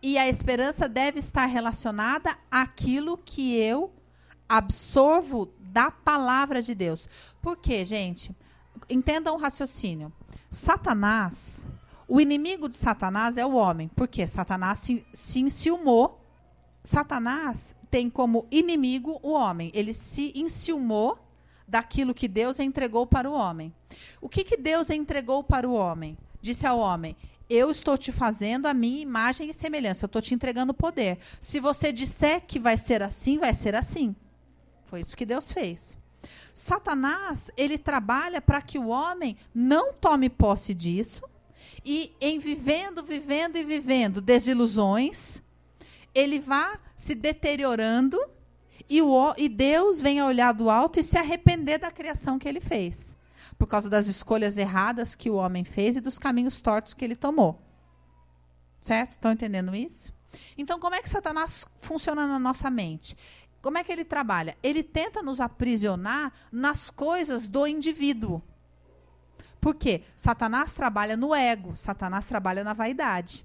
e a esperança deve estar relacionada àquilo que eu absorvo da palavra de Deus. Por quê, gente? Entendam o raciocínio. Satanás, o inimigo de Satanás é o homem. Por quê? Satanás se, se enciumou. Satanás tem como inimigo o homem. Ele se enciumou daquilo que Deus entregou para o homem. O que, que Deus entregou para o homem? Disse ao homem: eu estou te fazendo a minha imagem e semelhança. Eu estou te entregando poder. Se você disser que vai ser assim, vai ser assim. Foi isso que Deus fez. Satanás, ele trabalha para que o homem não tome posse disso e em vivendo, vivendo e vivendo desilusões, ele vá se deteriorando e, o, e Deus olhar do alto e se arrepender da criação que ele fez, por causa das escolhas erradas que o homem fez e dos caminhos tortos que ele tomou. Certo? Estão entendendo isso? Então, como é que Satanás funciona na nossa mente? Como é que ele trabalha? Ele tenta nos aprisionar nas coisas do indivíduo. Por quê? Satanás trabalha no ego, Satanás trabalha na vaidade.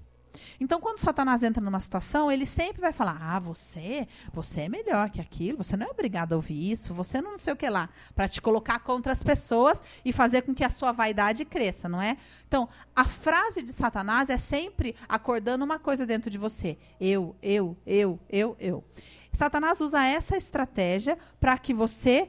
Então, quando Satanás entra numa situação, ele sempre vai falar: Ah, você, você é melhor que aquilo, você não é obrigado a ouvir isso, você não, sei o que lá, para te colocar contra as pessoas e fazer com que a sua vaidade cresça, não é? Então, a frase de Satanás é sempre acordando uma coisa dentro de você: eu, eu, eu, eu, eu. Satanás usa essa estratégia para que você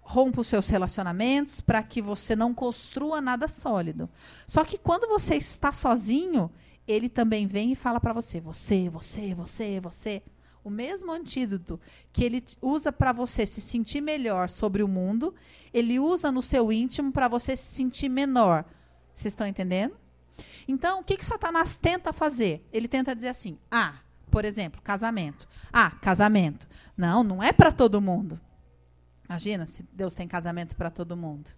rompa os seus relacionamentos, para que você não construa nada sólido. Só que quando você está sozinho, ele também vem e fala para você: você, você, você, você. O mesmo antídoto que ele usa para você se sentir melhor sobre o mundo, ele usa no seu íntimo para você se sentir menor. Vocês estão entendendo? Então, o que, que Satanás tenta fazer? Ele tenta dizer assim: ah, por exemplo, casamento. Ah, casamento. Não, não é para todo mundo. Imagina se Deus tem casamento para todo mundo.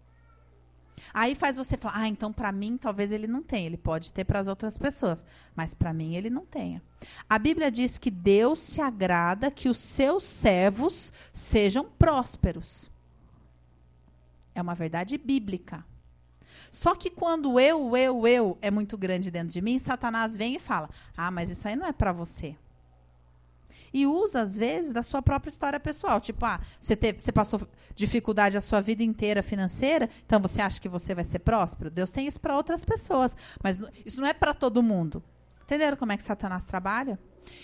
Aí faz você falar: "Ah, então para mim talvez ele não tenha, ele pode ter para as outras pessoas, mas para mim ele não tenha". A Bíblia diz que Deus se agrada que os seus servos sejam prósperos. É uma verdade bíblica. Só que quando eu, eu, eu é muito grande dentro de mim, Satanás vem e fala: Ah, mas isso aí não é para você. E usa, às vezes, da sua própria história pessoal. Tipo, ah, você, teve, você passou dificuldade a sua vida inteira financeira, então você acha que você vai ser próspero? Deus tem isso para outras pessoas, mas isso não é para todo mundo. Entenderam como é que Satanás trabalha?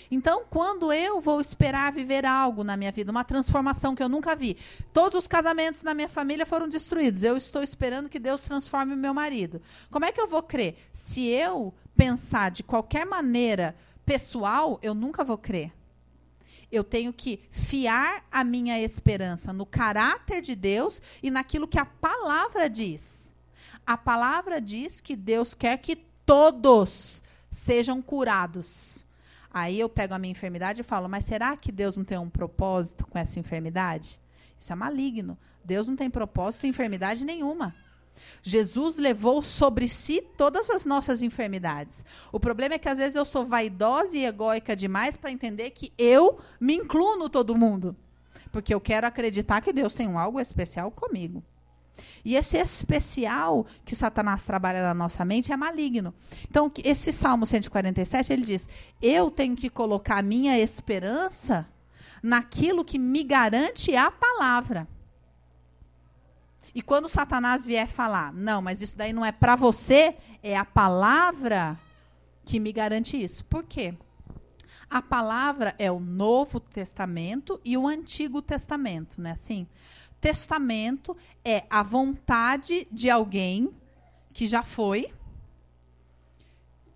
Então, quando eu vou esperar viver algo na minha vida, uma transformação que eu nunca vi, todos os casamentos na minha família foram destruídos, eu estou esperando que Deus transforme o meu marido. Como é que eu vou crer? Se eu pensar de qualquer maneira pessoal, eu nunca vou crer. Eu tenho que fiar a minha esperança no caráter de Deus e naquilo que a palavra diz. A palavra diz que Deus quer que todos sejam curados. Aí eu pego a minha enfermidade e falo, mas será que Deus não tem um propósito com essa enfermidade? Isso é maligno. Deus não tem propósito em enfermidade nenhuma. Jesus levou sobre si todas as nossas enfermidades. O problema é que às vezes eu sou vaidosa e egóica demais para entender que eu me incluo no todo mundo. Porque eu quero acreditar que Deus tem algo especial comigo. E esse especial que Satanás trabalha na nossa mente é maligno. Então, esse Salmo 147, ele diz: Eu tenho que colocar minha esperança naquilo que me garante a palavra. E quando Satanás vier falar, não, mas isso daí não é para você, é a palavra que me garante isso. Por quê? A palavra é o Novo Testamento e o Antigo Testamento, né? Assim, testamento é a vontade de alguém que já foi.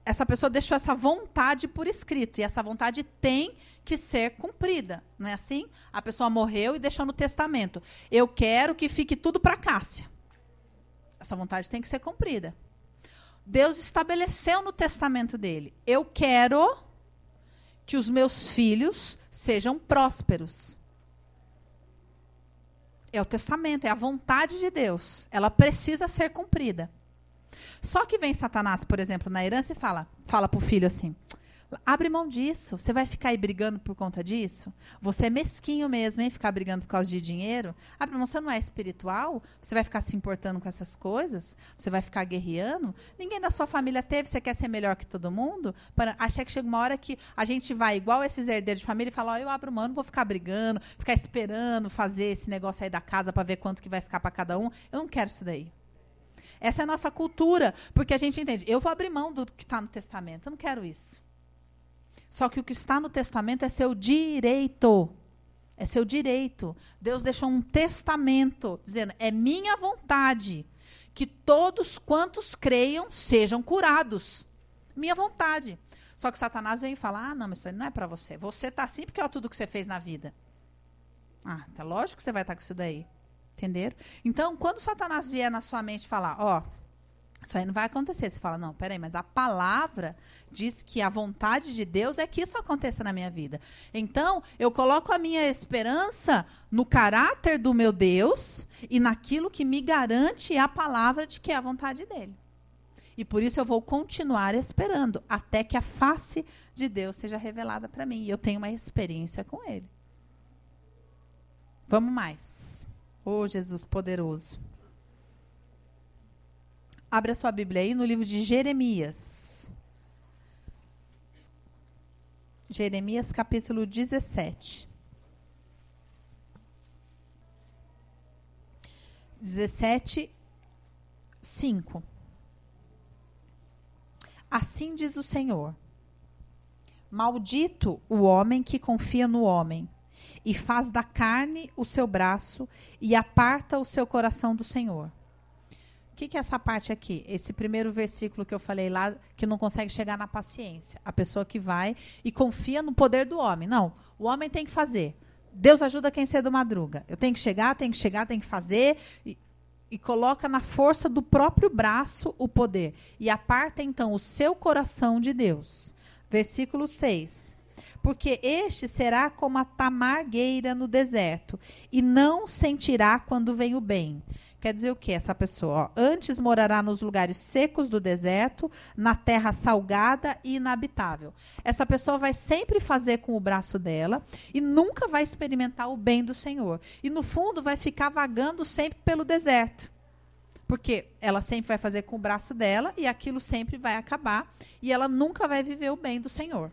Essa pessoa deixou essa vontade por escrito e essa vontade tem que ser cumprida, não é assim? A pessoa morreu e deixou no testamento. Eu quero que fique tudo para Cássia. Essa vontade tem que ser cumprida. Deus estabeleceu no testamento dele: eu quero que os meus filhos sejam prósperos. É o testamento, é a vontade de Deus. Ela precisa ser cumprida. Só que vem Satanás, por exemplo, na herança e fala, fala para o filho assim: Abre mão disso. Você vai ficar aí brigando por conta disso? Você é mesquinho mesmo, hein? Ficar brigando por causa de dinheiro? Abre mão, você não é espiritual? Você vai ficar se importando com essas coisas? Você vai ficar guerreando? Ninguém da sua família teve, você quer ser melhor que todo mundo? Para achar que chega uma hora que a gente vai igual esses herdeiros de família e fala: Ó, oh, eu abro mão, não vou ficar brigando, ficar esperando fazer esse negócio aí da casa para ver quanto que vai ficar para cada um. Eu não quero isso daí. Essa é a nossa cultura, porque a gente entende. Eu vou abrir mão do que está no testamento. Eu não quero isso. Só que o que está no testamento é seu direito. É seu direito. Deus deixou um testamento dizendo: é minha vontade que todos quantos creiam sejam curados. Minha vontade. Só que Satanás vem e fala: ah, não, mas isso não é para você. Você está assim porque é tudo que você fez na vida. Ah, tá lógico que você vai estar tá com isso daí. Entenderam? Então, quando Satanás vier na sua mente falar: ó. Oh, isso aí não vai acontecer. Você fala, não, peraí, mas a palavra diz que a vontade de Deus é que isso aconteça na minha vida. Então, eu coloco a minha esperança no caráter do meu Deus e naquilo que me garante a palavra de que é a vontade dele. E por isso eu vou continuar esperando até que a face de Deus seja revelada para mim. E eu tenho uma experiência com ele. Vamos mais. Oh, Jesus poderoso. Abra sua Bíblia aí no livro de Jeremias. Jeremias capítulo 17. 17, 5. Assim diz o Senhor: Maldito o homem que confia no homem, e faz da carne o seu braço, e aparta o seu coração do Senhor que, que é essa parte aqui? Esse primeiro versículo que eu falei lá, que não consegue chegar na paciência. A pessoa que vai e confia no poder do homem. Não, o homem tem que fazer. Deus ajuda quem cedo madruga. Eu tenho que chegar, tenho que chegar, tenho que fazer. E, e coloca na força do próprio braço o poder. E aparta, então, o seu coração de Deus. Versículo 6 porque este será como a tamargueira no deserto, e não sentirá quando vem o bem. Quer dizer o que essa pessoa? Ó, antes morará nos lugares secos do deserto, na terra salgada e inabitável. Essa pessoa vai sempre fazer com o braço dela e nunca vai experimentar o bem do Senhor. E no fundo vai ficar vagando sempre pelo deserto. Porque ela sempre vai fazer com o braço dela e aquilo sempre vai acabar e ela nunca vai viver o bem do Senhor.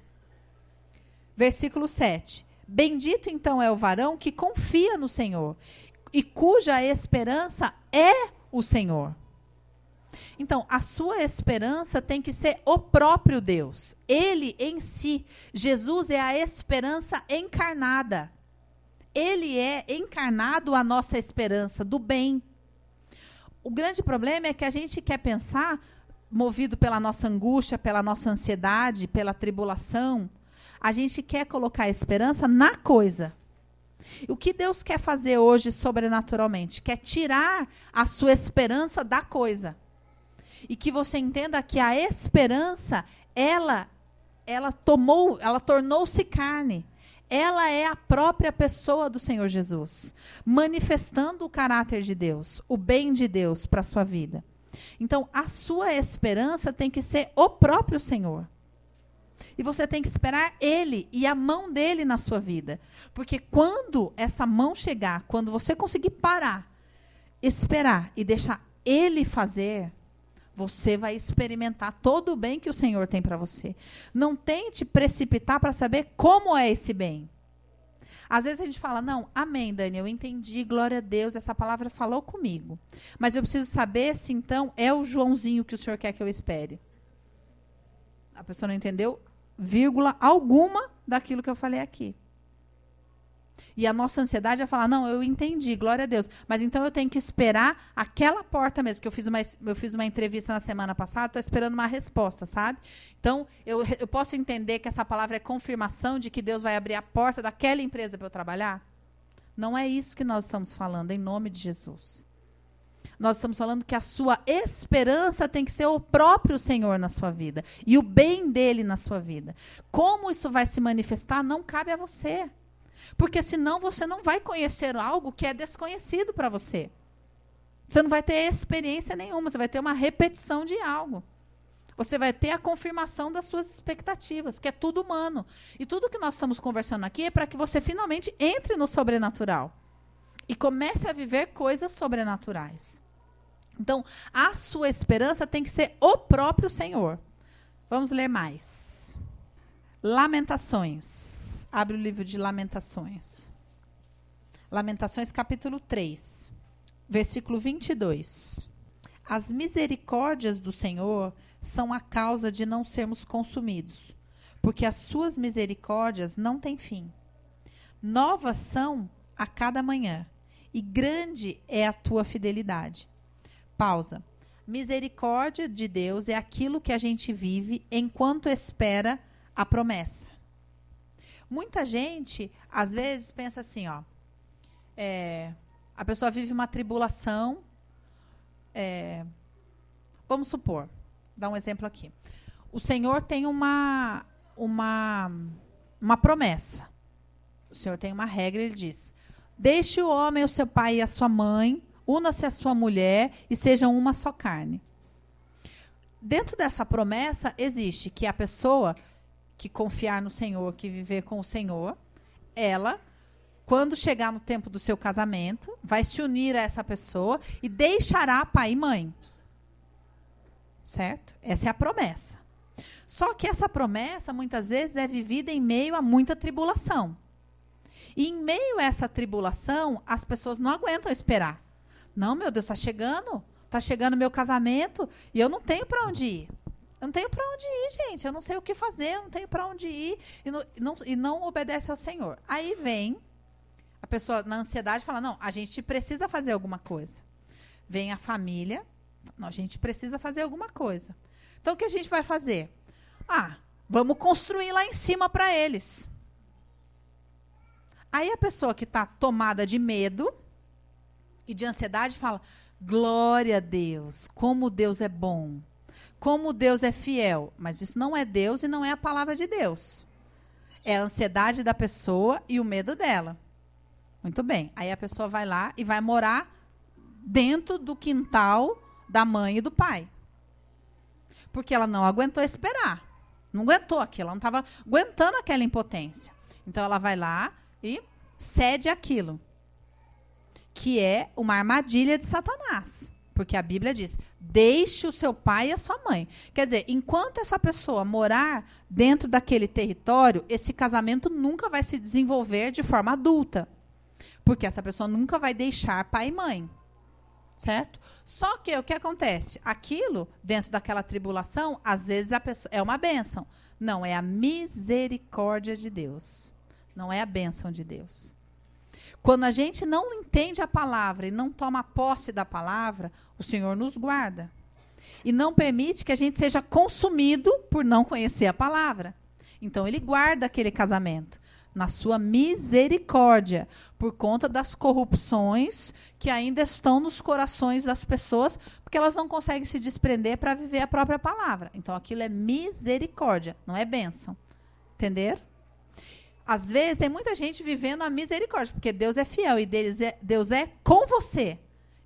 Versículo 7. Bendito então é o varão que confia no Senhor e cuja esperança é o Senhor. Então, a sua esperança tem que ser o próprio Deus. Ele em si. Jesus é a esperança encarnada. Ele é encarnado a nossa esperança do bem. O grande problema é que a gente quer pensar, movido pela nossa angústia, pela nossa ansiedade, pela tribulação, a gente quer colocar a esperança na coisa. O que Deus quer fazer hoje sobrenaturalmente? Quer tirar a sua esperança da coisa. E que você entenda que a esperança, ela ela tomou, ela tornou-se carne. Ela é a própria pessoa do Senhor Jesus, manifestando o caráter de Deus, o bem de Deus para a sua vida. Então, a sua esperança tem que ser o próprio Senhor. E você tem que esperar Ele e a mão dele na sua vida. Porque quando essa mão chegar, quando você conseguir parar, esperar e deixar Ele fazer, você vai experimentar todo o bem que o Senhor tem para você. Não tente precipitar para saber como é esse bem. Às vezes a gente fala, não, amém, Dani, eu entendi, glória a Deus, essa palavra falou comigo. Mas eu preciso saber se então é o Joãozinho que o Senhor quer que eu espere. A pessoa não entendeu vírgula alguma daquilo que eu falei aqui. E a nossa ansiedade é falar: não, eu entendi, glória a Deus. Mas então eu tenho que esperar aquela porta mesmo. Que eu fiz uma, eu fiz uma entrevista na semana passada, estou esperando uma resposta, sabe? Então eu, eu posso entender que essa palavra é confirmação de que Deus vai abrir a porta daquela empresa para eu trabalhar? Não é isso que nós estamos falando, em nome de Jesus. Nós estamos falando que a sua esperança tem que ser o próprio Senhor na sua vida e o bem dele na sua vida. Como isso vai se manifestar não cabe a você. Porque senão você não vai conhecer algo que é desconhecido para você. Você não vai ter experiência nenhuma, você vai ter uma repetição de algo. Você vai ter a confirmação das suas expectativas, que é tudo humano. E tudo que nós estamos conversando aqui é para que você finalmente entre no sobrenatural e comece a viver coisas sobrenaturais. Então, a sua esperança tem que ser o próprio Senhor. Vamos ler mais. Lamentações. Abre o livro de Lamentações. Lamentações, capítulo 3, versículo 22. As misericórdias do Senhor são a causa de não sermos consumidos, porque as suas misericórdias não têm fim. Novas são a cada manhã, e grande é a tua fidelidade. Pausa. Misericórdia de Deus é aquilo que a gente vive enquanto espera a promessa. Muita gente, às vezes, pensa assim, ó. É, a pessoa vive uma tribulação. É, vamos supor, dar um exemplo aqui. O Senhor tem uma, uma, uma promessa. O Senhor tem uma regra, ele diz: Deixe o homem, o seu pai e a sua mãe, una-se à sua mulher e sejam uma só carne. Dentro dessa promessa existe que a pessoa que confiar no Senhor, que viver com o Senhor, ela, quando chegar no tempo do seu casamento, vai se unir a essa pessoa e deixará pai e mãe. Certo? Essa é a promessa. Só que essa promessa muitas vezes é vivida em meio a muita tribulação. E em meio a essa tribulação, as pessoas não aguentam esperar. Não, meu Deus, está chegando. Está chegando meu casamento e eu não tenho para onde ir. Eu não tenho para onde ir, gente. Eu não sei o que fazer, eu não tenho para onde ir. E não, não, e não obedece ao Senhor. Aí vem a pessoa na ansiedade fala: não, a gente precisa fazer alguma coisa. Vem a família, não, a gente precisa fazer alguma coisa. Então o que a gente vai fazer? Ah, vamos construir lá em cima para eles. Aí a pessoa que está tomada de medo e de ansiedade fala: glória a Deus, como Deus é bom, como Deus é fiel. Mas isso não é Deus e não é a palavra de Deus. É a ansiedade da pessoa e o medo dela. Muito bem. Aí a pessoa vai lá e vai morar dentro do quintal da mãe e do pai. Porque ela não aguentou esperar. Não aguentou aquilo, ela não estava aguentando aquela impotência. Então ela vai lá, e cede aquilo, que é uma armadilha de Satanás. Porque a Bíblia diz: deixe o seu pai e a sua mãe. Quer dizer, enquanto essa pessoa morar dentro daquele território, esse casamento nunca vai se desenvolver de forma adulta. Porque essa pessoa nunca vai deixar pai e mãe. Certo? Só que o que acontece? Aquilo, dentro daquela tribulação, às vezes a pessoa é uma bênção. Não, é a misericórdia de Deus. Não é a bênção de Deus. Quando a gente não entende a palavra e não toma posse da palavra, o Senhor nos guarda. E não permite que a gente seja consumido por não conhecer a palavra. Então, ele guarda aquele casamento na sua misericórdia, por conta das corrupções que ainda estão nos corações das pessoas, porque elas não conseguem se desprender para viver a própria palavra. Então, aquilo é misericórdia, não é bênção. Entender? Às vezes tem muita gente vivendo a misericórdia, porque Deus é fiel e Deus é, Deus é com você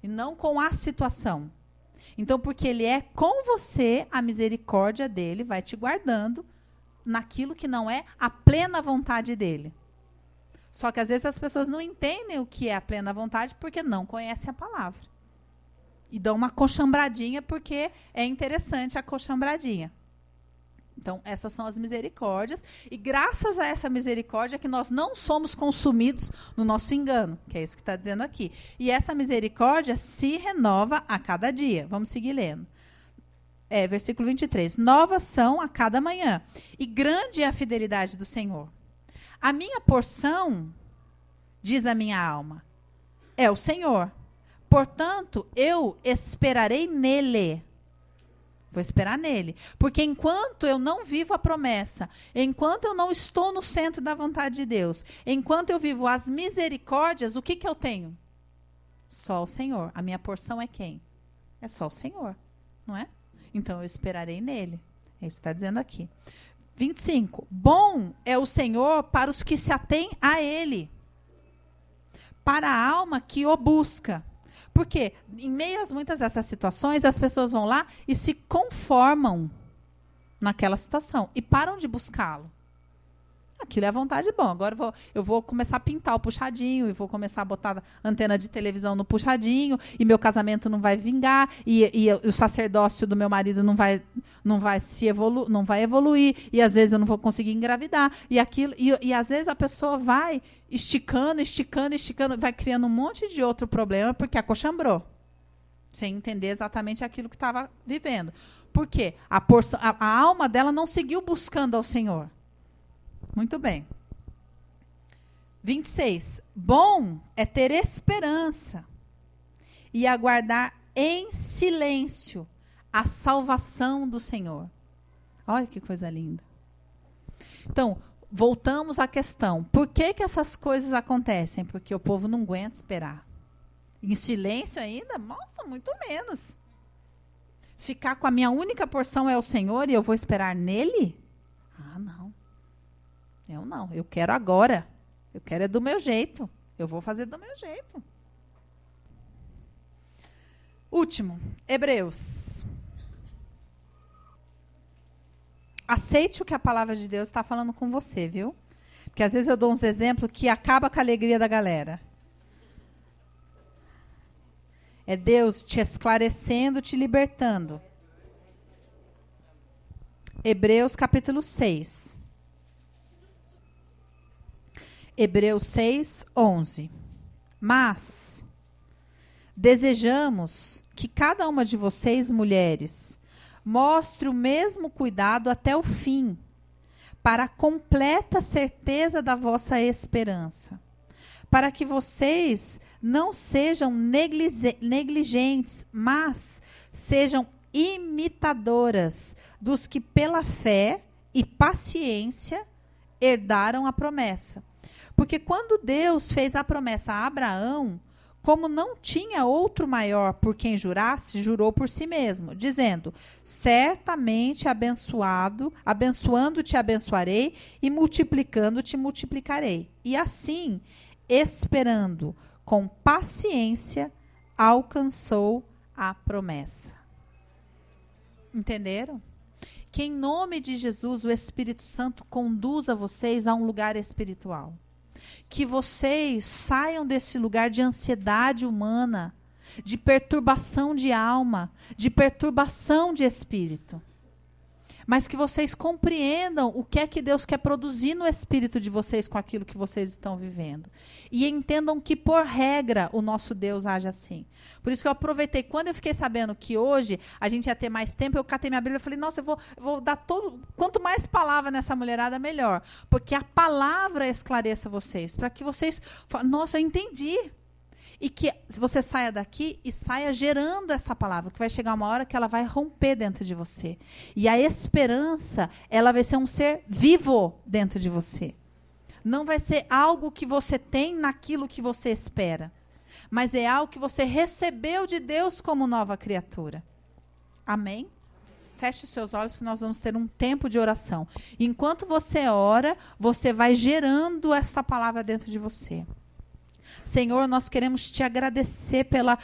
e não com a situação. Então, porque Ele é com você, a misericórdia dele vai te guardando naquilo que não é a plena vontade dele. Só que às vezes as pessoas não entendem o que é a plena vontade porque não conhecem a palavra. E dão uma coxambradinha porque é interessante a coxambradinha. Então, essas são as misericórdias. E graças a essa misericórdia que nós não somos consumidos no nosso engano, que é isso que está dizendo aqui. E essa misericórdia se renova a cada dia. Vamos seguir lendo. É, versículo 23. Novas são a cada manhã, e grande é a fidelidade do Senhor. A minha porção, diz a minha alma, é o Senhor. Portanto, eu esperarei nele. Vou esperar nele. Porque enquanto eu não vivo a promessa, enquanto eu não estou no centro da vontade de Deus, enquanto eu vivo as misericórdias, o que, que eu tenho? Só o Senhor. A minha porção é quem? É só o Senhor. Não é? Então eu esperarei nele. É isso que está dizendo aqui. 25. Bom é o Senhor para os que se atêm a Ele, para a alma que o busca. Porque em meio a muitas dessas situações, as pessoas vão lá e se conformam naquela situação e param de buscá-lo. Aquilo é a vontade bom. Agora eu vou, eu vou começar a pintar o puxadinho e vou começar a botar antena de televisão no puxadinho e meu casamento não vai vingar e, e, o sacerdócio do meu marido não vai, não vai se evolu não vai evoluir e às vezes eu não vou conseguir engravidar e aquilo e, e às vezes a pessoa vai esticando, esticando, esticando, vai criando um monte de outro problema porque acochambrou. Sem entender exatamente aquilo que estava vivendo. Por quê? A, porção, a, a alma dela não seguiu buscando ao Senhor. Muito bem. 26. Bom é ter esperança e aguardar em silêncio a salvação do Senhor. Olha que coisa linda. Então, voltamos à questão: por que, que essas coisas acontecem? Porque o povo não aguenta esperar. Em silêncio ainda? Nossa, muito menos. Ficar com a minha única porção é o Senhor e eu vou esperar nele? Ah, não. Eu não. Eu quero agora. Eu quero é do meu jeito. Eu vou fazer do meu jeito. Último, Hebreus aceite o que a palavra de Deus está falando com você, viu? Porque às vezes eu dou uns exemplos que acaba com a alegria da galera. É Deus te esclarecendo, te libertando. Hebreus capítulo 6. Hebreus 6, 11. Mas desejamos que cada uma de vocês, mulheres, mostre o mesmo cuidado até o fim, para a completa certeza da vossa esperança, para que vocês não sejam negligentes, mas sejam imitadoras dos que pela fé e paciência herdaram a promessa. Porque quando Deus fez a promessa a Abraão, como não tinha outro maior por quem jurasse, jurou por si mesmo, dizendo: Certamente abençoado, abençoando-te abençoarei e multiplicando-te multiplicarei. E assim, esperando com paciência, alcançou a promessa. Entenderam? Que em nome de Jesus o Espírito Santo conduza vocês a um lugar espiritual que vocês saiam desse lugar de ansiedade humana, de perturbação de alma, de perturbação de espírito mas que vocês compreendam o que é que Deus quer produzir no espírito de vocês com aquilo que vocês estão vivendo. E entendam que, por regra, o nosso Deus age assim. Por isso que eu aproveitei, quando eu fiquei sabendo que hoje a gente ia ter mais tempo, eu catei minha Bíblia e falei, nossa, eu vou, vou dar todo. Quanto mais palavra nessa mulherada, melhor. Porque a palavra esclareça vocês, para que vocês. Nossa, eu entendi e que você saia daqui e saia gerando essa palavra, que vai chegar uma hora que ela vai romper dentro de você. E a esperança, ela vai ser um ser vivo dentro de você. Não vai ser algo que você tem naquilo que você espera, mas é algo que você recebeu de Deus como nova criatura. Amém? Feche os seus olhos que nós vamos ter um tempo de oração. Enquanto você ora, você vai gerando essa palavra dentro de você. Senhor, nós queremos te agradecer pela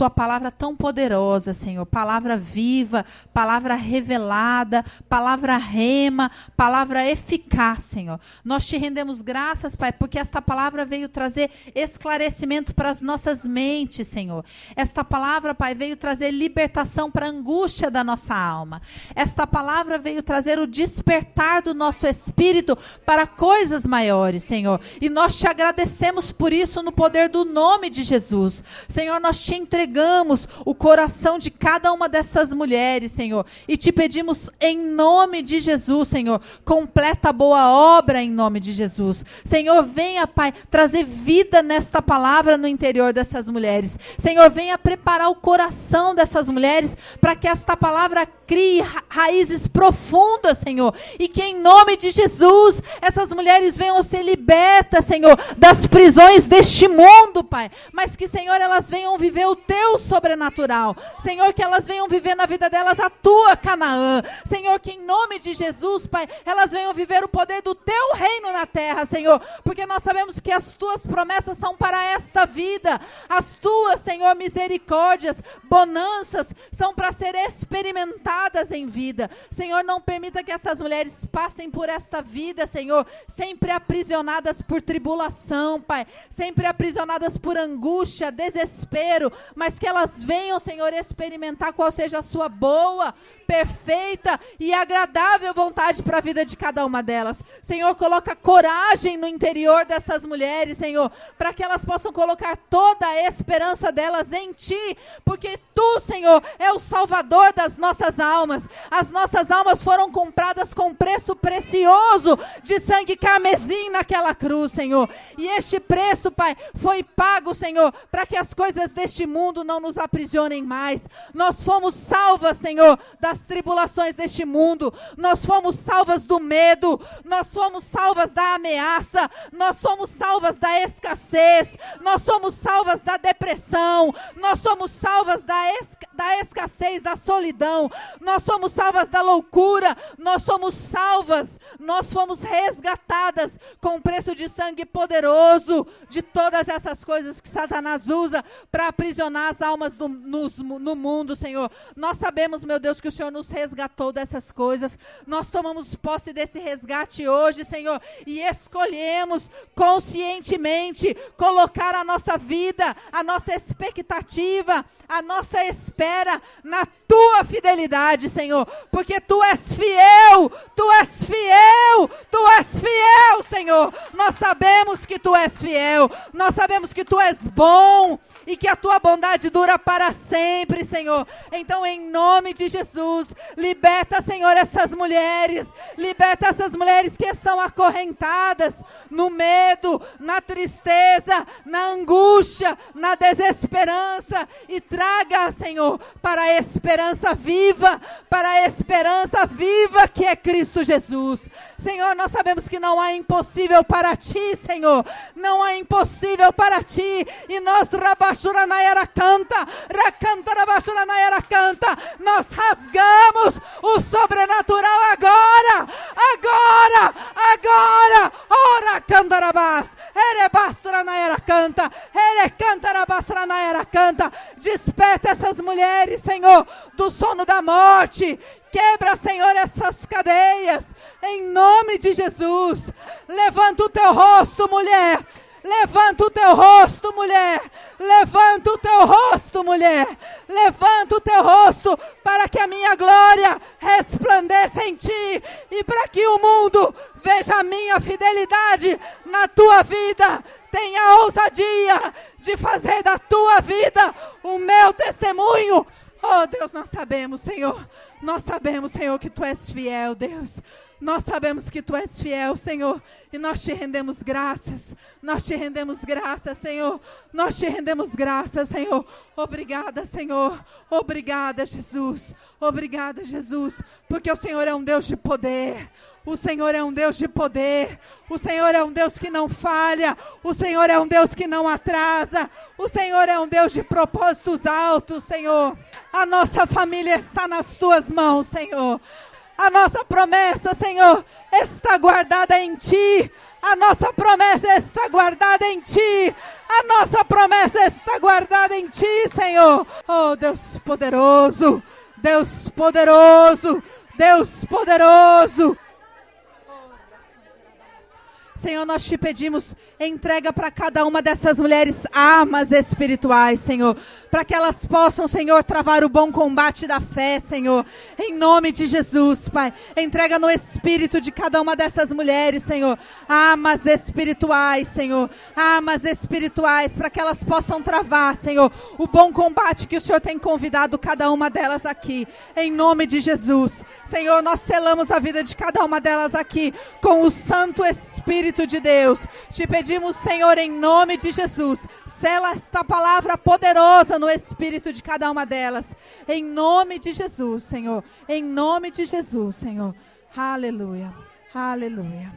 tua palavra tão poderosa, Senhor. Palavra viva, palavra revelada, palavra rema, palavra eficaz, Senhor. Nós te rendemos graças, Pai, porque esta palavra veio trazer esclarecimento para as nossas mentes, Senhor. Esta palavra, Pai, veio trazer libertação para a angústia da nossa alma. Esta palavra veio trazer o despertar do nosso espírito para coisas maiores, Senhor. E nós te agradecemos por isso no poder do nome de Jesus. Senhor, nós te entregamos entregamos o coração de cada uma dessas mulheres, Senhor, e te pedimos em nome de Jesus, Senhor, completa a boa obra em nome de Jesus. Senhor, venha, Pai, trazer vida nesta palavra no interior dessas mulheres. Senhor, venha preparar o coração dessas mulheres para que esta palavra crie ra raízes profundas, Senhor, e que em nome de Jesus essas mulheres venham ser libertas, Senhor, das prisões deste mundo, Pai, mas que, Senhor, elas venham viver o teu sobrenatural. Senhor, que elas venham viver na vida delas a tua Canaã. Senhor, que em nome de Jesus, Pai, elas venham viver o poder do teu reino na terra, Senhor, porque nós sabemos que as tuas promessas são para esta vida. As tuas, Senhor, misericórdias, bonanças são para ser experimentadas em vida. Senhor, não permita que essas mulheres passem por esta vida, Senhor, sempre aprisionadas por tribulação, Pai, sempre aprisionadas por angústia, desespero, mas que elas venham, Senhor, experimentar qual seja a sua boa, perfeita e agradável vontade para a vida de cada uma delas. Senhor, coloca coragem no interior dessas mulheres, Senhor, para que elas possam colocar toda a esperança delas em Ti, porque Tu, Senhor, é o Salvador das nossas almas. As nossas almas foram compradas com preço precioso de sangue carmesim naquela cruz, Senhor. E este preço, Pai, foi pago, Senhor, para que as coisas deste mundo mundo não nos aprisionem mais. Nós fomos salvas, Senhor, das tribulações deste mundo. Nós fomos salvas do medo. Nós fomos salvas da ameaça. Nós somos salvas da escassez. Nós somos salvas da depressão. Nós somos salvas da, esca da escassez, da solidão. Nós somos salvas da loucura. Nós somos salvas. Nós fomos resgatadas com o preço de sangue poderoso de todas essas coisas que Satanás usa para aprisionar as almas do, no, no mundo, Senhor. Nós sabemos, meu Deus, que o Senhor nos resgatou dessas coisas. Nós tomamos posse desse resgate hoje, Senhor, e escolhemos conscientemente colocar a nossa vida, a nossa expectativa, a nossa espera na tua fidelidade, Senhor, porque tu és fiel, tu és fiel, tu és fiel, Senhor. Nós sabemos que tu és fiel, nós sabemos que tu és bom e que a tua bondade dura para sempre, Senhor. Então, em nome de Jesus, liberta, Senhor, essas mulheres, liberta essas mulheres que estão acorrentadas no medo, na tristeza, na angústia, na desesperança e traga, Senhor, para a esperança viva, para a esperança viva que é Cristo Jesus. Senhor, nós sabemos que não há impossível para ti, Senhor. Não há impossível para ti. E nós, Nayara canta, Rabashura Nayara canta, nós rasgamos o sobrenatural agora, agora, agora. Ora, Candarabás. Erebastura Nayara canta, Erecanta Nayara canta. Desperta essas mulheres, Senhor, do sono da morte. Quebra, Senhor, essas cadeias em nome de Jesus. Levanta o teu rosto, mulher. Levanta o teu rosto, mulher. Levanta o teu rosto, mulher. Levanta o teu rosto para que a minha glória resplandeça em ti e para que o mundo veja a minha fidelidade na tua vida. Tenha ousadia de fazer da tua vida o meu testemunho. Oh Deus, nós sabemos, Senhor. Nós sabemos, Senhor, que tu és fiel, Deus. Nós sabemos que tu és fiel, Senhor, e nós te rendemos graças. Nós te rendemos graças, Senhor. Nós te rendemos graças, Senhor. Obrigada, Senhor. Obrigada, Jesus. Obrigada, Jesus, porque o Senhor é um Deus de poder. O Senhor é um Deus de poder. O Senhor é um Deus que não falha. O Senhor é um Deus que não atrasa. O Senhor é um Deus de propósitos altos, Senhor. A nossa família está nas tuas mãos, Senhor. A nossa promessa, Senhor, está guardada em Ti. A nossa promessa está guardada em Ti. A nossa promessa está guardada em Ti, Senhor. Oh, Deus poderoso. Deus poderoso. Deus poderoso. Senhor, nós te pedimos, entrega para cada uma dessas mulheres armas espirituais, Senhor, para que elas possam, Senhor, travar o bom combate da fé, Senhor, em nome de Jesus, Pai. Entrega no espírito de cada uma dessas mulheres, Senhor, armas espirituais, Senhor, armas espirituais, para que elas possam travar, Senhor, o bom combate que o Senhor tem convidado cada uma delas aqui, em nome de Jesus. Senhor, nós selamos a vida de cada uma delas aqui com o Santo Espírito Espírito de Deus. Te pedimos, Senhor, em nome de Jesus, sela esta palavra poderosa no espírito de cada uma delas. Em nome de Jesus, Senhor. Em nome de Jesus, Senhor. Aleluia. Aleluia.